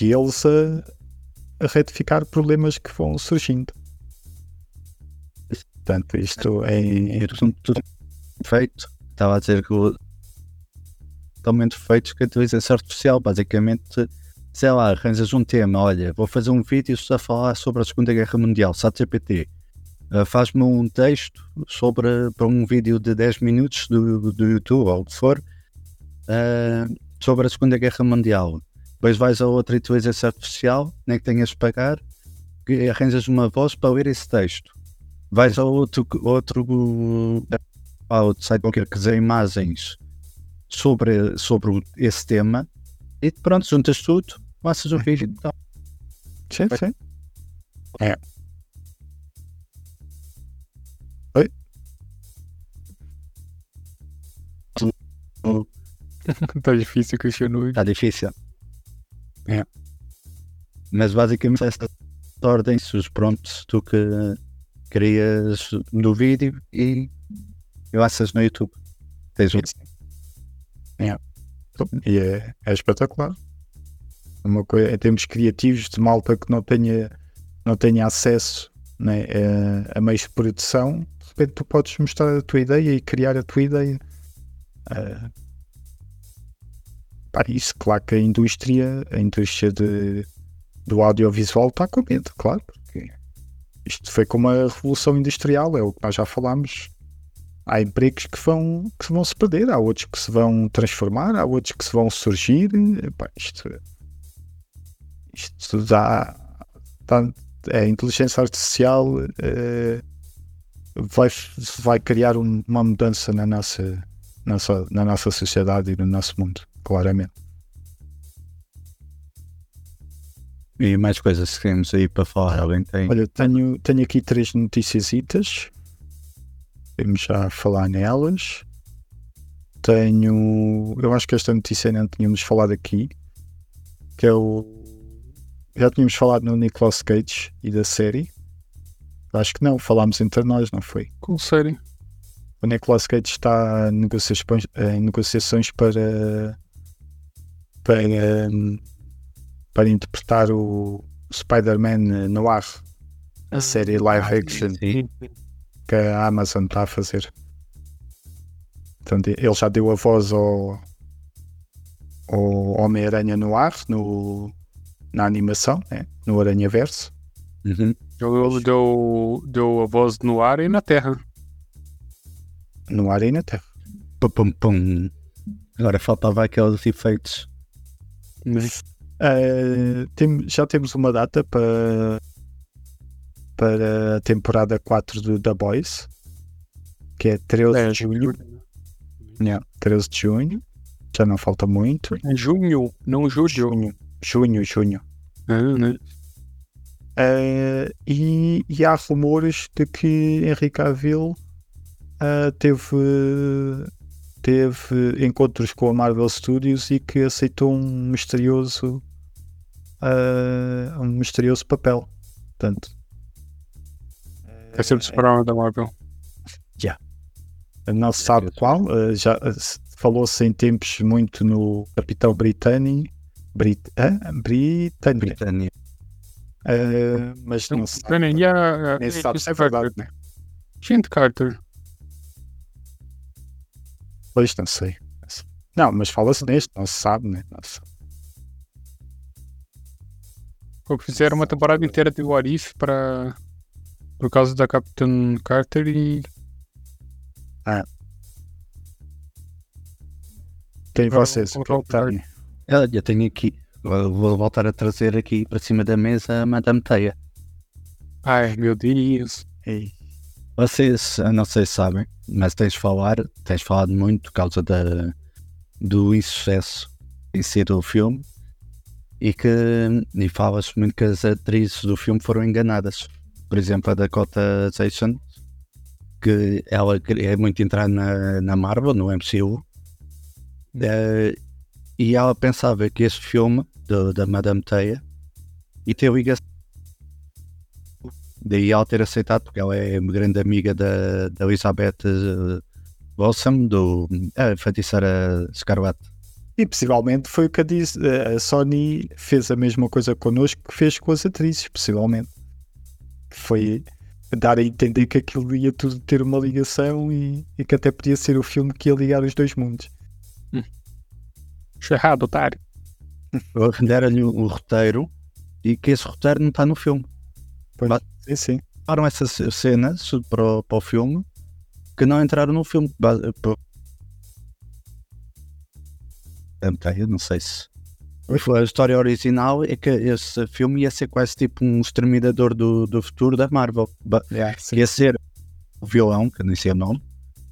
E eles a, a retificar problemas que vão surgindo. Portanto, isto é. E tudo, tudo feito. Estava a dizer que totalmente feitos com a inteligência artificial. Basicamente, sei lá, arranjas um tema. Olha, vou fazer um vídeo a falar sobre a Segunda Guerra Mundial, ChatGPT. Uh, Faz-me um texto sobre para um vídeo de 10 minutos do, do YouTube ou o que for uh, sobre a Segunda Guerra Mundial. Depois vais a outra inteligência artificial, nem que tenhas de pagar, arranjas uma voz para ler esse texto. Vais a outro, outro, a outro site qualquer que dê imagens sobre, sobre esse tema e pronto, juntas tudo, passas o vídeo e tal. Sim, sim. tá difícil, Cristiano. Está difícil. É. Mas basicamente essa ordem, se os prompts tu que crias no vídeo e lanças no YouTube. Tens um E é, é espetacular. É Uma coisa, em termos criativos, de malta que não tenha, não tenha acesso né, a, a meios de produção, de repente tu podes mostrar a tua ideia e criar a tua ideia. Pá, isso, claro que a indústria, a indústria de, do audiovisual está com medo, claro, isto foi como a revolução industrial, é o que nós já falámos. Há empregos que vão, que vão se perder, há outros que se vão transformar, há outros que se vão surgir. Isto, isto dá, dá- a inteligência artificial eh, vai, vai criar um- uma mudança na nossa, nossa, na nossa sociedade e no nosso mundo, claramente. E mais coisas que temos aí para falar. Alguém tem? Olha, tenho, tenho aqui três noticiasitas. Vamos já falar nelas. Tenho. Eu acho que esta notícia não tínhamos falado aqui. Que é o. Já tínhamos falado no Nicolas Cage e da série. Acho que não, falámos entre nós, não foi? Com série. O Nicolas Cage está em negociações, em negociações para. para. Para interpretar o Spider-Man no ar. A série live action Sim. que a Amazon está a fazer. Portanto, ele já deu a voz ao, ao Homem-Aranha no ar, no, na animação, né? no Aranha Verso. Uhum. Ele deu, deu a voz no ar e na terra. No ar e na Terra. Pum, pum, pum. Agora faltava aqueles efeitos. Eh, tem- já temos uma data para, para a temporada 4 do The Boys, que é 13 É, de junho. Yeah, 13 de junho. Já não falta muito. É junho, não julho. Junho, junho, junho. É, né? Eh, e, e há rumores de que Henrique Cavill eh, teve, teve encontros com a Marvel Studios e que aceitou um misterioso eh, um misterioso papel. Portanto, Vai ser do Super-Homem da Marvel. não se sabe qual. eh, já eh, se- falou-se em tempos muito no Capitão Britânico. Brit? Britânia. Britânia. Eh, mas não se sabe. Brennan, a, a, Nem se sabe se é verdade, né? Agent Carter. Pois, não sei. Não, mas fala-se neste, não se sabe, né? Não se sabe. Fizeram uma temporada inteira de What If pra, por causa da Capitã Carter e vocês? O que é que voltar. têm? Olha, eu tenho aqui. Vou vou voltar a trazer aqui para cima da mesa a Madame Teia. Ai, meu Deus. Ei, Vocês, eu não sei se sabem, mas tens de falar, tens falado muito por causa da, do insucesso em si do filme e que e falas muito que as atrizes do filme foram enganadas. Por exemplo, a Dakota Johnson, que ela é muito entrada na, na Marvel, no MCU, eh, e ela pensava que esse filme do- da Madame Teia e ter ligação. Daí ela ter aceitado, porque ela é uma grande amiga da, da Elizabeth eh, Wilson, do a feiticeira Scarlet. E possivelmente foi o que a, a Sony fez a mesma coisa connosco que fez com as atrizes, possivelmente. Foi dar a entender que aquilo ia tudo ter uma ligação e, e que até podia ser o filme que ia ligar os dois mundos. Acho errado, otário. Deram-lhe o roteiro e que esse roteiro não está no filme. Pois, Mas- sim, sim. Levaram essas cenas para o, para o filme que não entraram no filme. Ok, eu não sei se. A história original é que esse filme ia ser quase tipo um exterminador do, do futuro da Marvel. Yeah, ia ser o vilão, que eu nem sei o nome,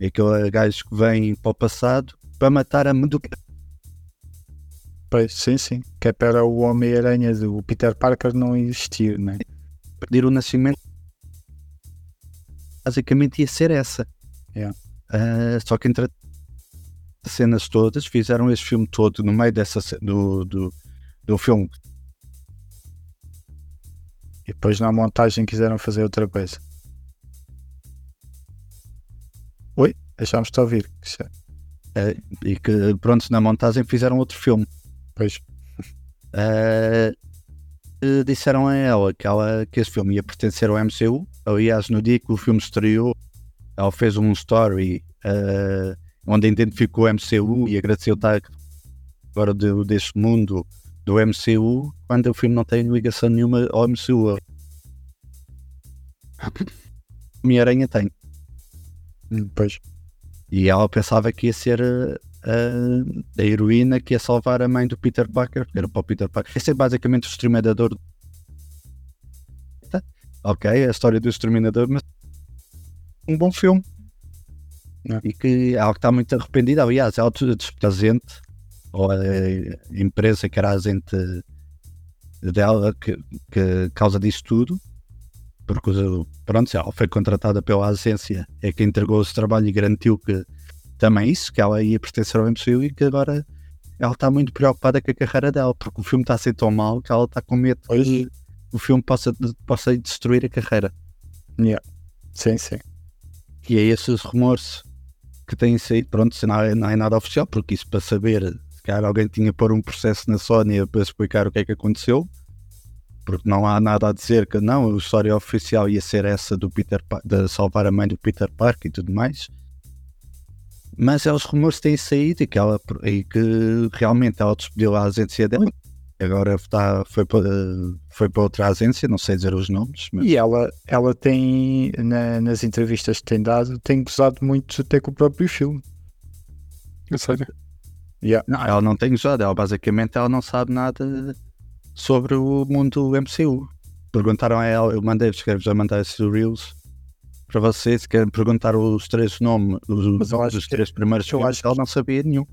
é aquele gajo que vem para o passado para matar a Medusa. Pois, sim, sim. Que é para o Homem-Aranha do Peter Parker não existir, né? Perder o nascimento. Basicamente ia ser essa. Yeah. Ah, só que entre as cenas todas, fizeram esse filme todo no meio dessa, do, do, do filme. E depois na montagem quiseram fazer outra coisa. Oi? Deixámos-te ouvir. ah, e que, pronto, na montagem fizeram outro filme. Pois. Eh, disseram a ela que, ela que esse filme ia pertencer ao MCU. Aliás, no dia que o filme estreou, ela fez um story ah, onde identificou o MCU e agradeceu estar agora de, deste mundo do MCU quando o filme não tem ligação nenhuma ao MCU. Homem-Aranha tem. Hum, Pois. E ela pensava que ia ser uh, a, a heroína que ia salvar a mãe do Peter Parker, que era para o Peter Parker. Esse é basicamente o exterminador. Ok, a história do exterminador, mas um bom filme. É. E que ela que está muito arrependida, aliás, ela despresente, ou a empresa que era a agente dela que, que causa disso tudo, porque pronto, ela foi contratada pela agência, é que entregou esse trabalho e garantiu que também isso, que ela ia pertencer ao MCU e que agora ela está muito preocupada com a carreira dela, porque o filme está a ser tão mal que ela está com medo Pois. que o filme possa, possa destruir a carreira. Sim, sim. E é esses rumores que têm saído, pronto, se não é, não é nada oficial, porque isso para saber, se calhar alguém tinha pôr um processo na Sony para explicar o que é que aconteceu, porque não há nada a dizer que não, a história oficial ia ser essa do Peter Pa- de salvar a mãe do Peter Parker e tudo mais. Mas é os rumores que têm saído e que, ela, e que realmente ela despediu a agência dela. Agora está, foi, para, foi para outra agência, não sei dizer os nomes, mas E ela, ela tem, na- nas entrevistas que tem dado, tem gozado muito até com o próprio filme. É sério. Não, ela não tem usado, ela basicamente ela não sabe nada sobre o mundo MCU. Perguntaram a ela, eu mandei, a mandar esses reels para vocês, que perguntar os três nomes, os, acho dos que- três primeiros eu filmes, acho que- ela não sabia nenhum.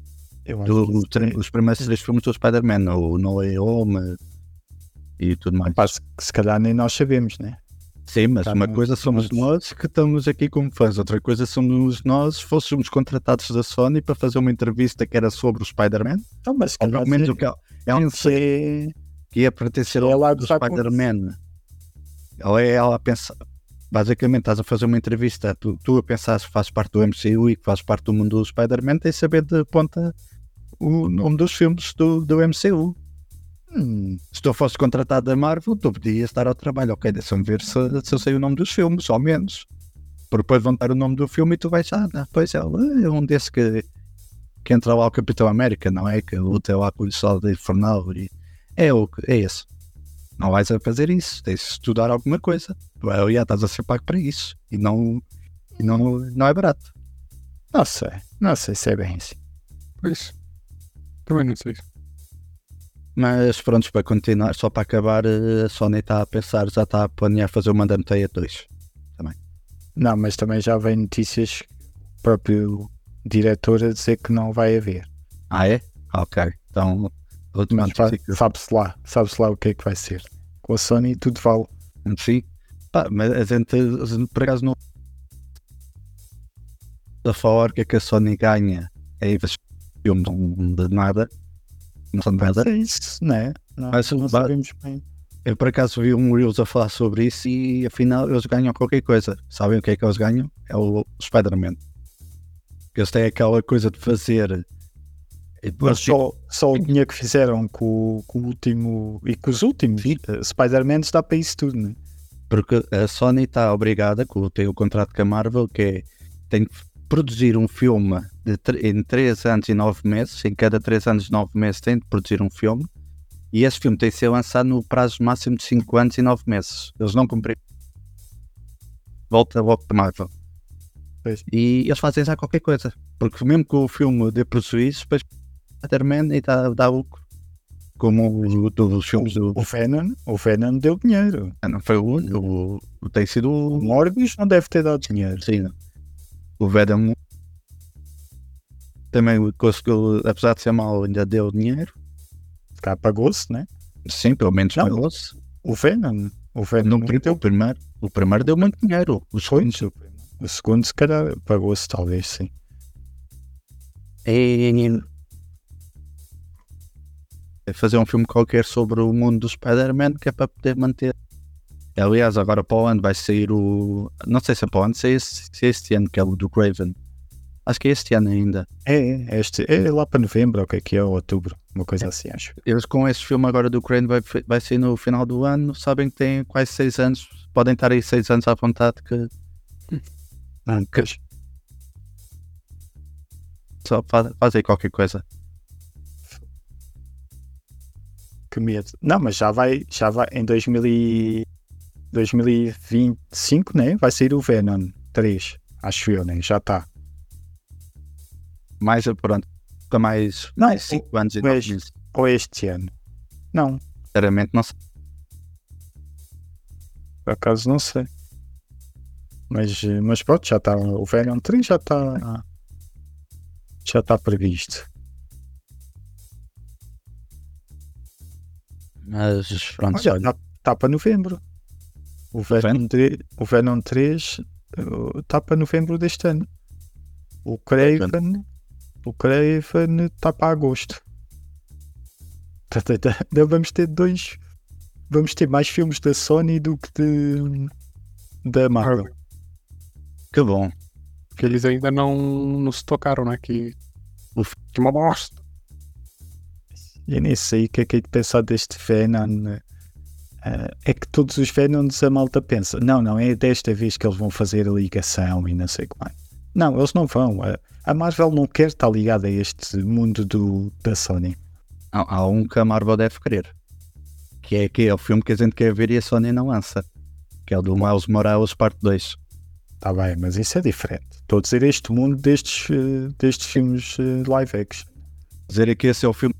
Eu Do- que os, é- os primeiros três filmes do Spider-Man, o No Way Home e tudo mais. Pá, se, se calhar nem nós sabemos, né? Sim, mas Tá uma no- coisa somos nos- nós que estamos aqui como fãs, outra coisa somos nós se fôssemos contratados da Sony para fazer uma entrevista que era sobre o Spider-Man. Não, mas se Ou calhar pelo menos é- o que ela, ela não sei é- que ia pertencer É ao. Spider-Man. Ela é ela a pensar. Basicamente, estás a fazer uma entrevista, tu, tu a pensar se fazes parte do MCU e que fazes parte do mundo do Spider-Man, tens de saber de ponta o nome dos filmes do, do MCU. Hum, Se tu fosse contratado da Marvel, tu podias estar ao trabalho. Ok, deixa-me ver se, se eu sei o nome dos filmes, ao menos. Porque depois vão dar o nome do filme e tu vais, ah, não, pois é, é um desses que, que entra lá o Capitão América, não é? Que luta lá com o Sol de Infernal. E é, o, é esse. Não vais a fazer isso, tens de estudar alguma coisa. Tu é, já estás a ser pago para isso. E não, e não, não é barato. não sei. Não sei se é bem assim. Pois. Também não sei. Mas pronto, para continuar, só para acabar, eh, a Sony está a pensar, já está a planear fazer o Madame Teia 2. Não, mas também já vem notícias o próprio diretor a dizer que não vai haver. Ah, é? Ok. Então, sabe-se lá, sabe-se lá o que é que vai ser. Com a Sony tudo vale. Sim. Pá, mas a gente, a gente por acaso não. A falar o que é que a Sony ganha é filmes não de nada. Não são de nada. É isso, não é? Não, Mas não vai- sabemos bem. Eu por acaso vi um Reels a falar sobre isso e afinal eles ganham qualquer coisa. Sabem o que é que eles ganham? É o Spider-Man. Eles têm aquela coisa de fazer. Mas só, só o dinheiro que fizeram com, o- com o último e com os últimos eh, Spider-Man dá para isso tudo, não é? Porque a Sony está obrigada, tem o contrato com a Marvel, que é, tem que produzir um filme em 3 anos e 9 meses. Em cada 3 anos e 9 meses tem de produzir um filme. E esse filme tem de ser lançado no prazo máximo de 5 anos e 9 meses. Eles não cumpriram. Volta logo para Marvel. Pois. E eles fazem já qualquer coisa. Porque mesmo que o filme dê prejuízo, depois Spider-Man e dá, dá lucro. Como o dos filmes do. O Venom, o Venom deu dinheiro. Ah, Não foi o único. o- o- Tem sido o O Morbius não deve ter dado dinheiro. Sim. O Venom também conseguiu, apesar de ser mau, ainda deu dinheiro. Se cá pagou-se, né? Sim, pelo menos Não. pagou-se. O Venom. O Venom No prim- o primeiro, o primeiro deu muito dinheiro. Os Foi, segundos. o segundo, se calhar, pagou-se, talvez, sim. É fazer um filme qualquer sobre o mundo do Spider-Man que é para poder manter. Aliás, agora para o ano vai sair o. Não sei se é para o ano, se é este, se é este ano, que é o do Craven. Acho que é este ano ainda. É, é, este, é lá para novembro, o que é que é, ou outubro, uma coisa assim, acho. Eles com este filme agora do Crane vai, vai sair no final do ano, sabem que têm quase 6 anos, podem estar aí 6 anos à vontade que Ah, pois. só fa- fazem qualquer coisa. Que medo. Não, mas já vai, já vai em 2000 e 2025, né? Vai sair o Venom 3, acho eu, né? Já está. Mais pronto, fica mais Não, 5 anos e 9 meses. Ou este ano? Não, Sinceramente, não sei. por acaso não sei. Mas, mas pronto, já está. O Venom 3 já está. Já está previsto. Mas pronto, Olha, olha, está para novembro. O Venom, 3, o Venom 3 está para novembro deste ano. O Craven, o Craven está para agosto. Ainda- ainda vamos ter dois. Vamos ter mais filmes da Sony do que de, da Marvel. que bom. Que eles ainda não nos tocaram, né? Que. Uf. Que uma bosta. Eu nem sei o que é que é de pensar deste Venom. né? Ah, é que todos os Venoms a malta pensa. Não, não, é desta vez que eles vão fazer a ligação e não sei como é. Não, eles não vão. A, a Marvel não quer estar ligada a este mundo do, da Sony. Há, há um que a Marvel deve querer. Que é, que é o filme que a gente quer ver e a Sony não lança. Que é o do Miles Morales parte 2. Está bem, mas isso é diferente. Estou a dizer este mundo destes, eh, destes filmes eh, live action. Dizer que esse é o filme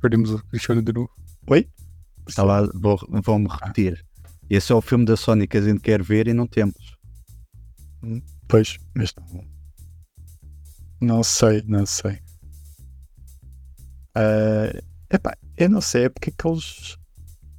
Perdemos o Cristiano de novo. Oi? Estava, vou, vou-me repetir. Esse é o filme da Sony que a gente quer ver e não temos. Pois, mas não. Não sei, não sei. Ah, epá, eu não sei, é porque é que eles.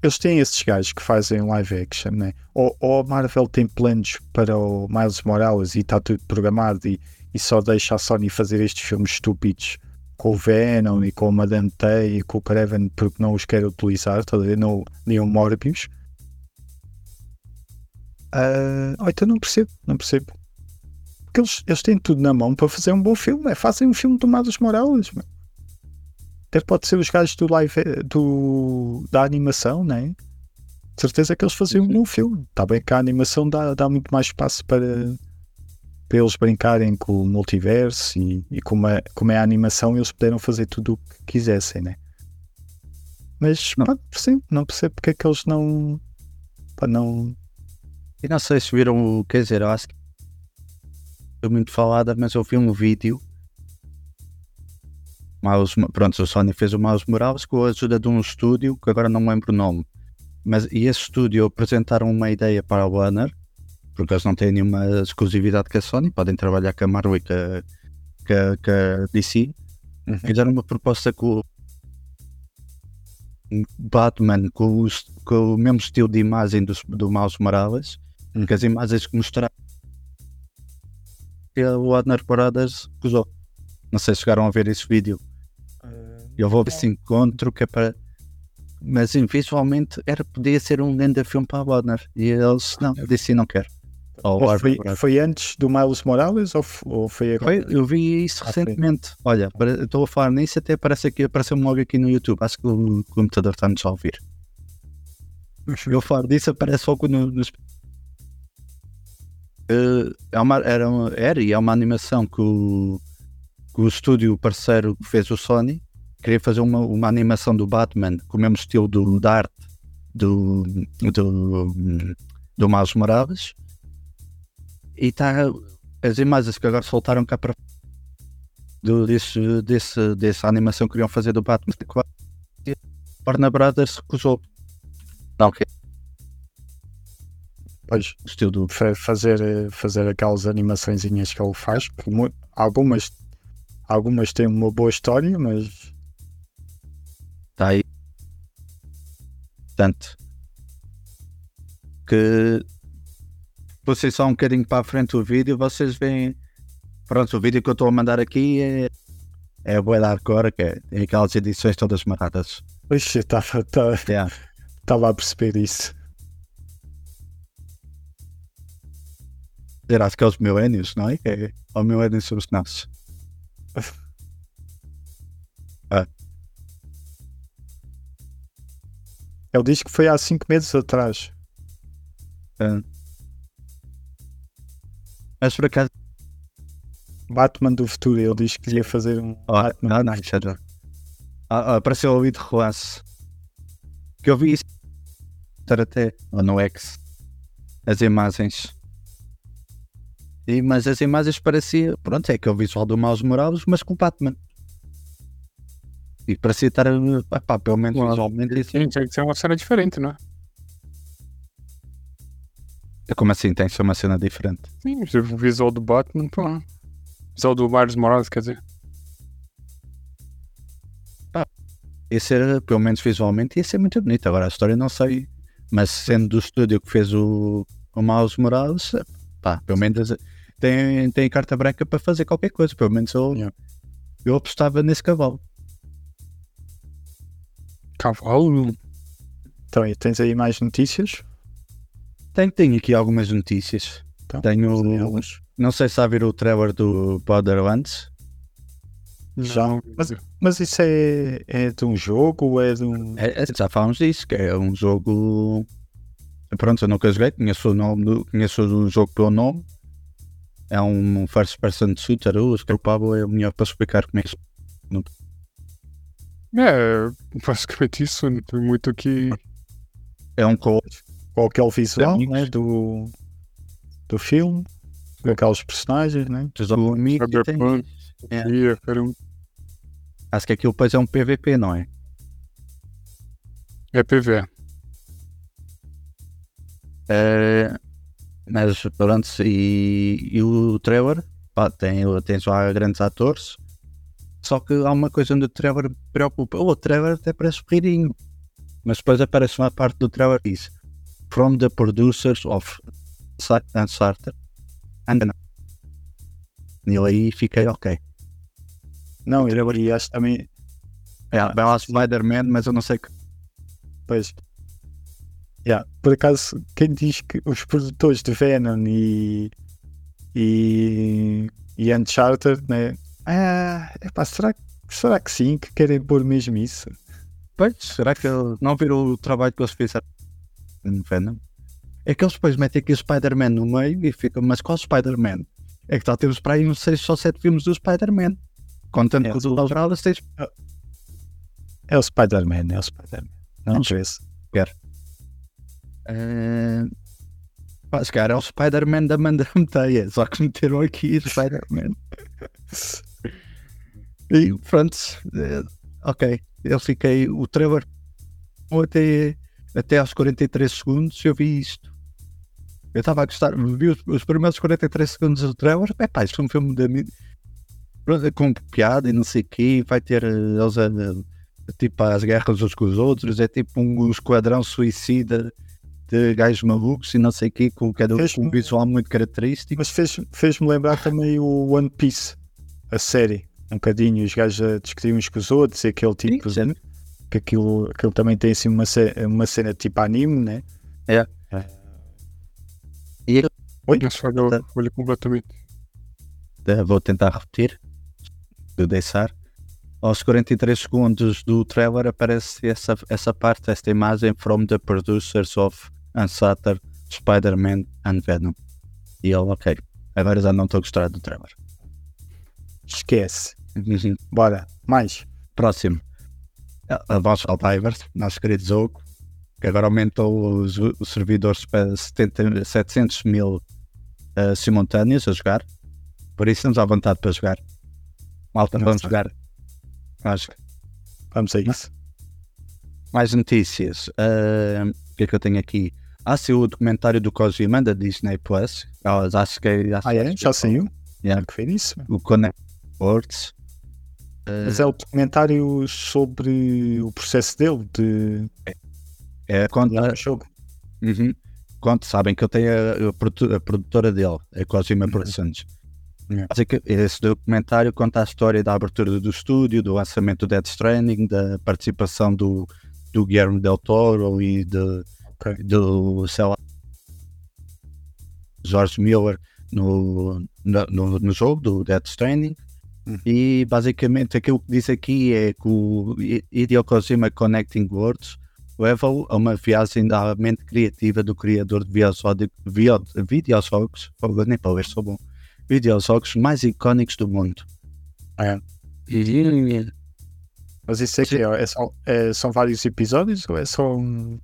Eles têm esses gajos que fazem live action, né? Ou, ou a Marvel tem planos para o Miles Morales e está tudo programado e, e só deixa a Sony fazer estes filmes estúpidos com o Venom e com o Madame T e com o Craven porque não os quer utilizar, tá? Não, nem o Morbius. Ah, ou então não percebo, não percebo. Porque eles, eles têm tudo na mão para fazer um bom filme. É, fazem um filme do Miles Morales. meu. Até pode ser os gajos do live do, da animação, né? De certeza que eles faziam um bom filme. Está bem que a animação dá, dá muito mais espaço para, para eles brincarem com o multiverso e, e como, é, como é a animação, eles puderam fazer tudo o que quisessem, né? Mas Não. pá, percebo, não percebo porque é que eles não. Pá, não. E não sei se viram o. Quer dizer, eu acho que. Foi muito falada, mas eu vi um vídeo. Miles, pronto, o Sony fez o Miles Morales com a ajuda de um estúdio que agora não me lembro o nome. Mas e esse estúdio apresentaram uma ideia para a Warner, porque eles não têm nenhuma exclusividade com a Sony, podem trabalhar com a Marvel e com a, com com a DC. Uhum. Fizeram uma proposta com o Batman com o, com o mesmo estilo de imagem do, do Miles Morales, Uhum. que as imagens que mostraram que a Warner Brothers usou. Não sei se chegaram a ver esse vídeo. Eu vou ver se encontro que é para. Mas sim, visualmente era, podia ser um grande filme para a Warner. E eles não, eu disse não quero. Ou foi, foi antes do Miles Morales ou, ou foi agora? Foi, eu vi isso Ah, recentemente. Olha, estou a falar nisso, até aparece aqui, apareceu-me logo aqui no YouTube. Acho que o computador está-nos a ouvir. Eu falo disso, aparece logo no, nos. Eh, é uma, era, uma- era e é uma animação que o, que o estúdio parceiro que fez o Sony queria fazer uma, uma animação do Batman com o mesmo estilo do, da arte do, do, do Miles Morales e está as imagens que agora soltaram cá para do, desse, desse, dessa animação que queriam fazer do Batman e a Warner Brothers recusou não, que Pois, o estilo fazer, fazer aquelas animaçõezinhas que ele faz, algumas, algumas têm uma boa história, mas está aí. Portanto, que vocês só um bocadinho para a frente o vídeo, vocês veem. Pronto, o vídeo que eu estou a mandar aqui é. É a boa da hardcore, que é, é aquelas edições todas maradas. pois, eu estava estava- Yeah. estava a perceber isso. Será que é os milénios, não é? É o milénio são os nossos. Ele diz que foi há 5 meses atrás. Ah. Mas por acaso. Batman do futuro, ele diz que ia fazer um Ah, Batman. ah, não, é do- Ah, ah, apareceu o vídeo de relance. Que eu vi isso. Estar até. Ou no X. As imagens. E, mas as imagens parecia. Pronto, é que é o visual do Miles Morales, mas com Batman. E parecia estar. pá, pelo menos visualmente. Isso. Sim, tinha que ser uma cena diferente, né? Como assim? Tem que ser uma cena diferente. Sim, o visual do Batman, pô. O visual do Miles Morales, quer dizer. Ia ser, pelo menos visualmente, ia ser muito bonito. Agora a história não sei. Mas sendo do estúdio que fez o, o Miles Morales, pá, pelo menos tem, tem carta branca para fazer qualquer coisa. Pelo menos eu, Yeah. eu apostava nesse cavalo. Cavalo. Então, e tens aí mais notícias? Tenho, tenho aqui algumas notícias. Então, Tenho. Não sei se a ver o trailer do Borderlands. Já. Mas, mas isso é, é de um jogo ou é de um. É, é, já falámos disso, que é um jogo. Pronto, eu nunca joguei, conheço o, nome do, conheço o jogo pelo nome. É um first person shooter. Acho que o Pablo é o melhor para explicar como é que É, basicamente isso, não tem muito o que. é um co Com aquele visual né, do, do filme, com aqueles personagens, né? do amigo que tem. É. Acho que aquilo depois é um PVP, não é? É PV. É, mas pronto, e, e o Trevor pá, tem, tem já grandes atores. Só que há uma coisa onde o Trevor me preocupa. O Trevor até parece ririnho. Mas depois aparece uma parte do Trevor que diz From the producers of Uncharted. And e eu aí fiquei ok. Não, e, e acho que também. É, vai lá Spider-Man, mas eu não sei que. Pois. Yeah. Por acaso, quem diz que os produtores de Venom e. e. e Uncharted, né? Ah, epá, será, que- será que sim? Que querem pôr mesmo isso? Pois, será que ele não viram o trabalho que eles fizeram no Venom? É que eles depois metem aqui o Spider-Man no meio e ficam, mas qual Spider-Man? É que já temos para aí uns 6 ou 7 filmes do Spider-Man. Contando É, com o do Morales, tens. É o Spider-Man, é o Spider-Man. Vamos ver se. Eh, pá, se calhar é o Spider-Man da Mandrameteia, só que meteram aqui o Spider-Man. e pronto, eh, ok. Eu fiquei. O Trevor. eu Até, até aos 43 segundos eu vi isto. Eu estava a gostar, vi os, os primeiros 43 segundos do trailer, é pá, isto é um filme de, pronto, com piada e não sei o quê, vai ter eh, eles a, tipo as guerras uns com os outros, é tipo um esquadrão suicida de gajos malucos e não sei o quê, com, cada, Fez- um visual muito característico. Mas fez- fez-me lembrar também o One Piece, a série. Um bocadinho, os gajos a discutir uns com os outros, e aquele tipo. Sim. Que aquilo, aquilo também tem assim uma, ce- uma cena tipo anime, né? E Mas falhou, Tá. falhou completamente. Eh, vou tentar repetir, de deixar. Aos 43 segundos do trailer aparece essa, essa parte, esta imagem from the producers of Unsutter, Spider-Man and Venom. E ele, ok, agora já não estou a gostar do trailer. Esquece. Uhum. Bora, mais. Próximo. A a Voz Divers, nosso querido jogo, que agora aumentou os, os servidores para 70, 700 mil eh, simultâneos a jogar. Por isso estamos à vontade para jogar. Malta, Não vamos sei. jogar. Jogar. Vamos a isso. Mais notícias. Ah, o que é que eu tenho aqui? Ah, saiu o documentário do Kojima da Disney Plus. Ah, acho que acho Ah, é? Já saiu? Yeah. Que foi isso? O Connect Words. Mas é o documentário sobre o processo dele de é, conta, criar o jogo. Uhum. Conto, sabem que eu tenho a, a produ- a produtora dele, a Kojima Uhum. Productions. Yeah. Esse documentário conta a história da abertura do estúdio, do lançamento do Death Stranding, da participação do, do Guillermo Del Toro e de, Ok. do, sei lá, George Miller no, no, no, jogo do Death Stranding. Uhum. E basicamente aquilo que diz aqui é que o Hideo Kojima Connecting Worlds leva-o a uma viagem da mente criativa do criador de videojogos, video- videojogos, nem para ver sou bom, videojogos mais icónicos do mundo. É. Mas isso é que é, é só- é- são vários episódios ou é só um.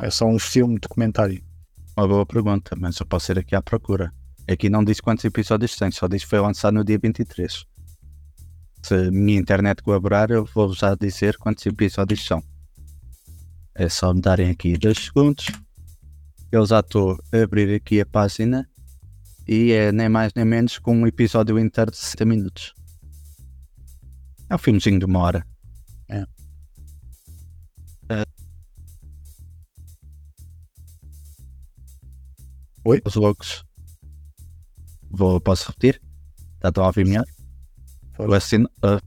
É só um filme documentário? Uma boa pergunta, mas eu posso ir aqui à procura. Aqui não diz quantos episódios tem, só diz que foi lançado no dia 23. Se a minha internet colaborar, eu vou já dizer quantos episódios são. É só me darem aqui dois segundos. Eu já estou a abrir aqui a página e é nem mais nem menos que um episódio inteiro de 60 minutos. É um filmezinho de uma hora. É. Eh, Oi? Os loucos. Vou, posso repetir? Já estão a ouvir melhor? O assin... uh,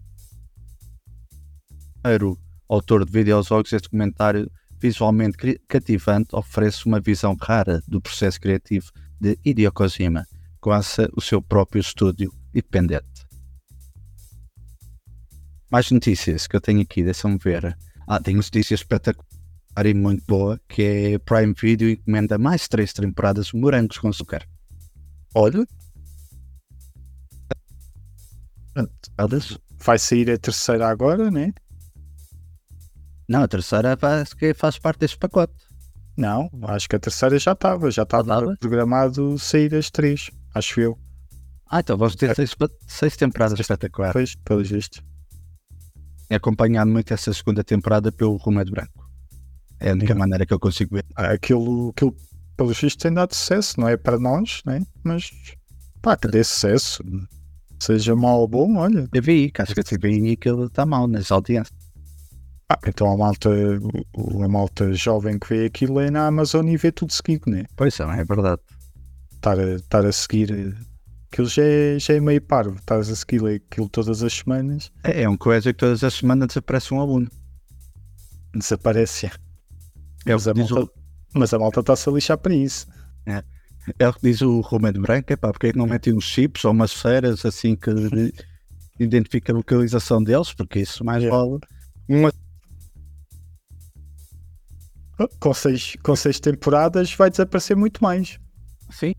primeiro autor de videojogos, este comentário visualmente cativante oferece uma visão rara do processo criativo de Hideo Kojima, com essa, o seu próprio estúdio independente. Mais notícias que eu tenho aqui, deixa-me ver. Ah, tenho notícias espetaculares e muito boa, que é Prime Video encomenda mais três temporadas Morangos com Açúcar. Olha. Pronto? Vai sair a terceira agora, né? Não, a terceira faz, que faz parte deste pacote. Não, acho que a terceira já estava. Já estava programado sair as três, acho eu. Ah, então vamos ter seis, seis temporadas espetaculares. Pois, pelos vistos. É acompanhado muito essa segunda temporada pelo de Branco. É a única Sim. maneira que eu consigo ver. Ah, Aquilo, aquilo pelos vistos, tem dado sucesso. Não é para nós, né? Mas pá, que dê sucesso. Seja mau ou bom, olha. Eu vi, que acho que a TVI aquilo está mal nas audiências. Ah, então a malta, a malta jovem que vê aquilo é na Amazon e vê tudo seguido, né? Pois é, é verdade. Estar a, estar a seguir eh, aquilo já é, já é meio parvo. Estás a seguir aquilo todas as semanas, É, é um coisa que todas as semanas desaparece um aluno. desaparece. É o Mas que a diz o, malta, mas a malta está-se a lixar para isso. é o, que diz o de Branco. É pá, porque é que não metem uns chips ou umas feras assim que identifica a localização deles? Porque isso mais Yeah. vale. Uma Com seis, com seis temporadas vai desaparecer muito mais. Sim,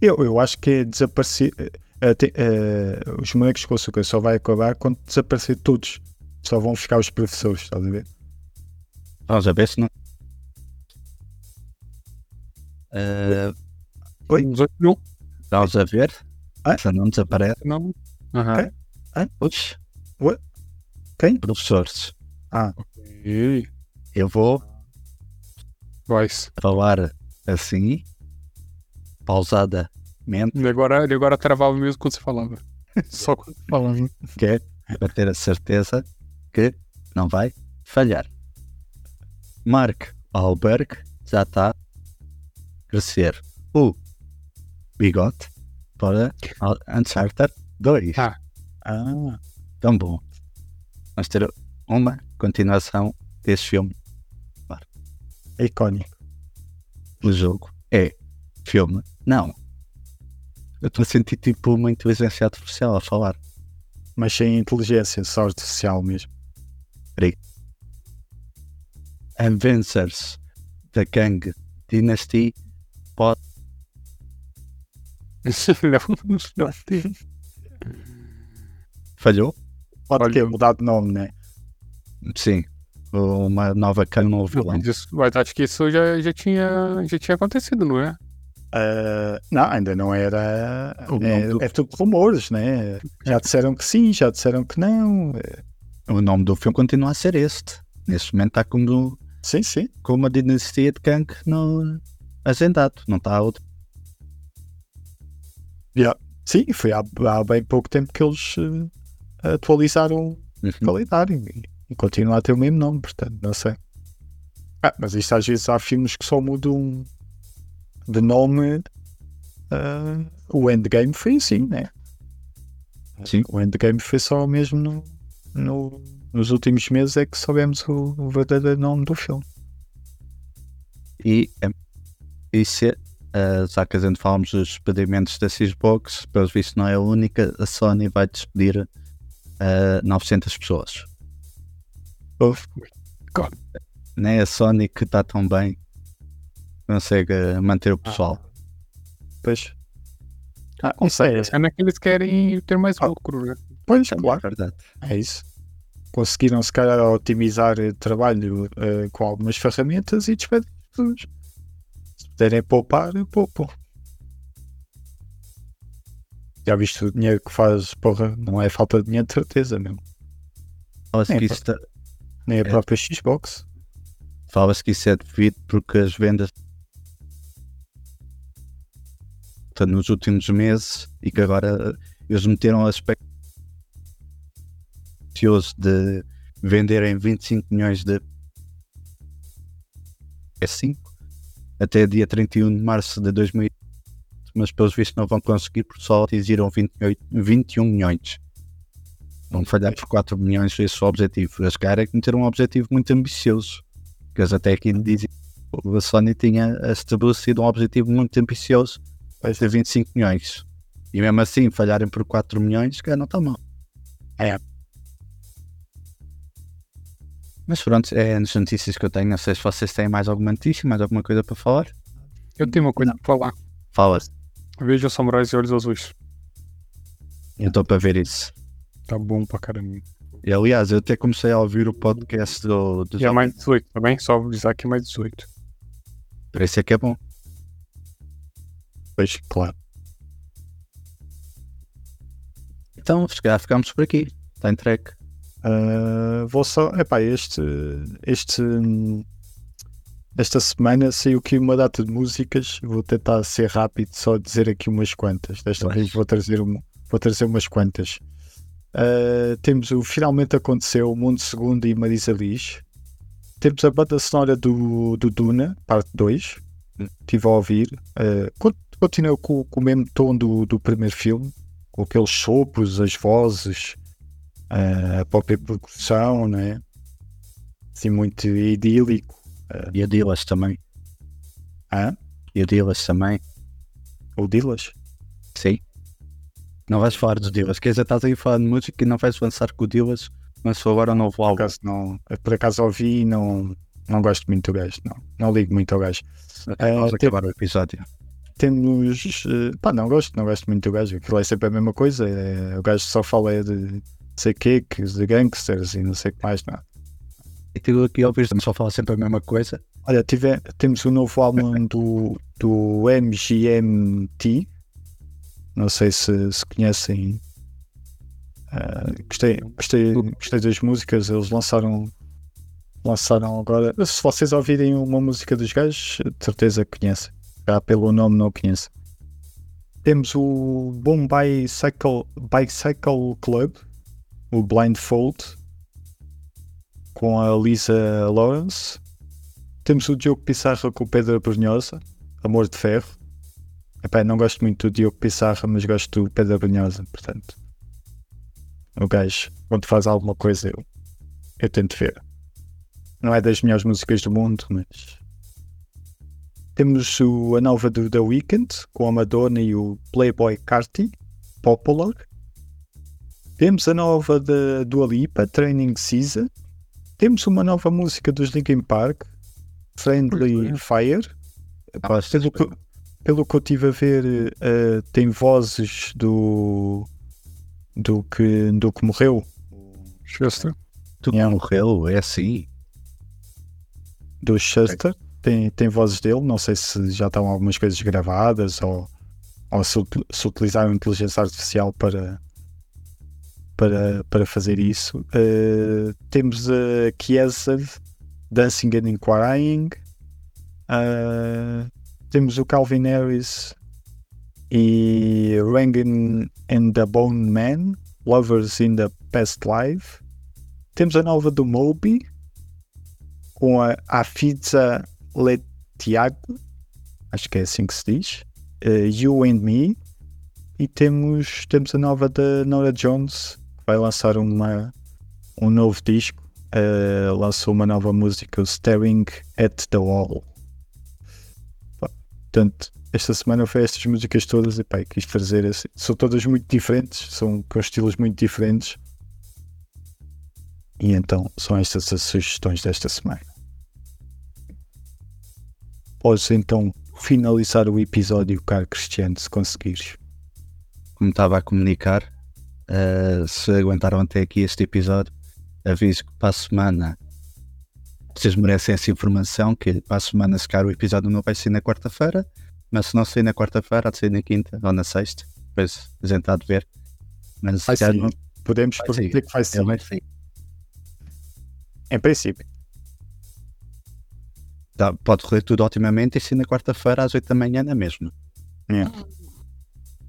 Eu, eu acho que é desaparecer. eh, te- eh, os bonecos com açúcar só vai acabar quando desaparecer todos. Só vão ficar os professores, estás a ver? vamos a ver se não. Eh, Oi? 18 mil. vamos a ver. Ah? Se não desaparece. Não. Aham. Ok. Ux, Quem? professores. E- Eu vou Vais. falar assim, pausadamente, Ele agora, ele agora travava mesmo quando você falava. Só quando falava. que é para ter a certeza que não vai falhar. Mark Alberg já está crescer o bigode para Uncharted 2. Ah. Ah, Tão bom. Vamos ter uma continuação desse filme. é icónico. O jogo é filme. Não. Eu estou a sentir tipo uma inteligência artificial a falar. Mas sem inteligência, só artificial mesmo. Avengers da Gang Dynasty pode não, não tem. falhou? Pode Olha, ter mudado de nome, né? Sim. Uma nova cano novo vilão. Mas isso- mas acho que isso já, já, tinha, já tinha acontecido, não é? Ah, não, ainda não era. É, do- é tudo rumores, né? Já disseram que sim, já disseram que não. O nome do filme continua a ser este. Neste momento está como, Sim, sim. como uma dinastia de Kang no agendado. Não está outro. Sim, foi há, há bem pouco tempo que eles eh, atualizaram Uhum. o calendário e, e continua a ter o mesmo nome, portanto, não sei. Ah, mas isto às vezes há filmes que só mudam de nome. ah, o Endgame foi assim, né? Sim. O Endgame foi só mesmo no, no- nos últimos meses é que soubemos o, o verdadeiro nome do filme. E, é- se, eh, já que a gente falamos dos despedimentos da Xbox, pelos vistos não é a única, a Sony vai despedir eh, 900 pessoas. Nem a Sony que está tão bem consegue manter o pessoal. Pois. Ah, não sei. É naqueles que querem ter mais Ah. lucro, né? Pois, Também claro. é verdade. É isso. Conseguiram, se calhar, otimizar o trabalho eh, com algumas ferramentas e despedir pessoas. Puderem poupar, poupam. Já viste o dinheiro que faz, porra, não é falta de dinheiro de certeza mesmo. Fala-se É, que, isso tá- Nem a É. própria Xbox. fala-se que isso é devido porque as vendas tá nos últimos meses e que agora eles meteram o aspecto de venderem 25 milhões de PS5 até dia 31 de março de 2000 mas pelos vistos não vão conseguir porque só atingiram 28, 21 milhões. Vão falhar por 4 milhões esse é o objetivo. Eles querem meter um objetivo muito ambicioso que eles até aqui dizem a Sony tinha estabelecido um objetivo muito ambicioso de 25 milhões. E mesmo assim falharem por 4 milhões que não está mal. É. mas pronto, é as notícias que eu tenho não sei se vocês têm mais alguma notícia mais alguma coisa para falar Eu tenho uma coisa pra falar. fala Veja Samurais de Olhos Azuis. eu estou para ver isso Tá bom pra caramba. e aliás eu até comecei a ouvir o podcast do, do E é mais 18, tá bem? Só avisar que é mais 18. esse é que é bom Pois, claro. então se calhar ficamos por aqui está entregue Ah, vou só. Epá, este. Este. Esta semana saiu aqui uma data de músicas. Vou tentar ser rápido, só dizer aqui umas quantas. Desta vez vou trazer, um, vou trazer umas quantas. Ah, temos o Finalmente Aconteceu, o Mundo Segundo e Marisa Liz. Temos a banda sonora do, do Duna, parte 2. Estive a ouvir. Ah, con- continua com, com o mesmo tom do, do primeiro filme, com aqueles sopros, as vozes a própria percussão, né? Assim, muito idílico. e a Dilas também Hã? e a Dilas também O Dilas? Sim. Não vais falar dos Divas. Quer dizer, estás aí falar de música e não vais lançar com o Divas, mas agora um novo Por álbum. acaso, não, por acaso ouvi e não, não gosto muito do gajo. Não, não ligo muito ao gajo. Vamos tem- acabar o episódio. Temos. eh, pá, não gosto, não gosto muito do gajo. Aquilo é sempre a mesma coisa. é- o gajo só fala é de não sei quê, que de gangsters e não sei o que mais. Não. E tu aqui ouvires só fala sempre a mesma coisa. Olha, tive, temos o novo álbum do, do MGMT. Não sei se, se conhecem. Ah, gostei, gostei, gostei das músicas. Eles lançaram lançaram agora. Se vocês ouvirem uma música dos gajos, de certeza que conhecem. Já pelo nome não conheço. Temos o Boom Bicycle, Bicycle Club, o Blindfold, com a Lisa Lawrence. Temos o Diogo Pissarra com o Pedro Brunhosa, Amor de Ferro. Epá, não gosto muito do Diogo Pissarra, mas gosto do Pedro Brunhosa, portanto. O gajo, quando faz alguma coisa, eu, eu tento ver. Não é das melhores músicas do mundo, mas. Temos o, a nova do The Weeknd, com a Madonna e o Playboy Carti, Popular. Temos a nova da Dua Lipa, Training Season. Temos uma nova música dos Linkin Park, Friendly Fire. Pá, pelo, que, pelo que eu estive a ver, uh, tem vozes do, do, que, do que morreu. Chester. Tu yeah. morreu, é assim. Do Chester. Tem, tem vozes dele. Não sei se já estão algumas coisas gravadas ou, ou se, se utilizaram inteligência artificial para, para, para fazer isso. Uh, temos a Chiesa Dancing and Inquiring. Uh, temos o Calvin Harris e Rangan and the Bone Man, Lovers in the Past Life. Temos a nova do Moby com a Afiza Letiago, acho que é assim que se diz. Uh, you and Me. E temos, temos a nova da Nora Jones, vai lançar uma, um novo disco. Uh, lançou uma nova música, Staring at the Wall. Portanto, esta semana foi estas músicas todas e pá, quis trazer assim. São todas muito diferentes, são com estilos muito diferentes. E então são estas as sugestões desta semana. Podes então finalizar o episódio, caro Cristiano, se conseguires. Como estava a comunicar, uh, se aguentaram até aqui este episódio, aviso que para a semana vocês merecem essa informação, que para a semana se calhar o episódio não vai ser na quarta-feira, mas se não sair na quarta-feira, há de ser na quinta ou na sexta, depois a gente há de ver. Mas vai sim. Não... Podemos prometer que vai ser. Vai sim. Em princípio. Dá, pode correr tudo otimamente e se na quarta-feira às 8 da manhã na mesma. É.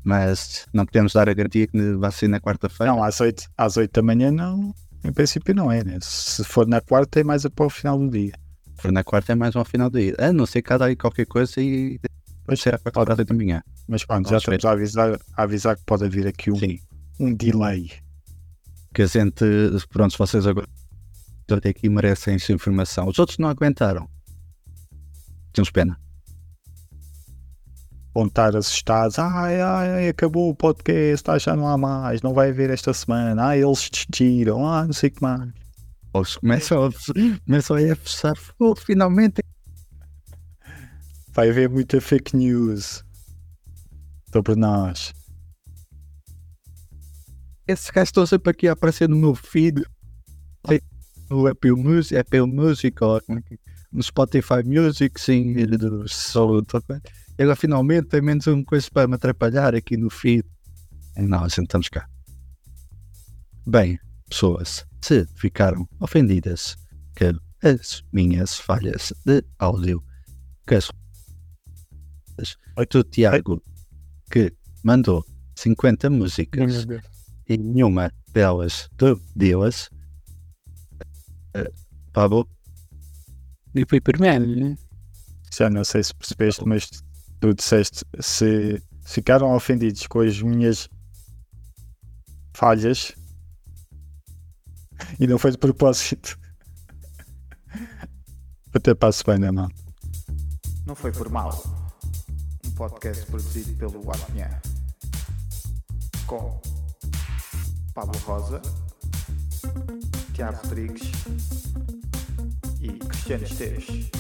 Mas não podemos dar a garantia que vai ser na quarta-feira. Não, às 8, às 8 da manhã não. Em princípio não é, né? Se for na quarta é mais para o final do dia. Se for na quarta é mais ao final do dia. A não ser que há aí qualquer coisa e depois será para a da manhã. Mas pronto, já estamos a avisar, a avisar que pode haver aqui um, um delay. Que a gente, pronto, se vocês agora até aqui merecem essa informação. Os outros não aguentaram. Temos pena. Estar assustados. Ai, ai, acabou o podcast, ah, já não há mais, não vai haver esta semana. Ah, eles desistiram, ah, não sei o que mais. Ou começam a, começam a fechar, oh, finalmente. Vai haver muita fake news sobre nós. Esses gajos estão sempre aqui a aparecer no meu feed. No Apple Music, Apple Music no Spotify Music, sim, do solo. E agora finalmente tem menos uma coisa para me atrapalhar aqui no feed. Não, sentamos cá. Bem, pessoas, se ficaram ofendidas com as minhas falhas de áudio, que as do Tiago, que mandou 50 músicas e nenhuma delas do Deus, uh, Pablo. E foi primeiro, né? Já não sei se percebeste, mas tu disseste se ficaram ofendidos com as minhas falhas e não foi de propósito. Até para a semana, mano. Não foi por mal. Um podcast produzido pelo Apinha. Com Pablo Rosa, Tiago Rodrigues いいクリスチャン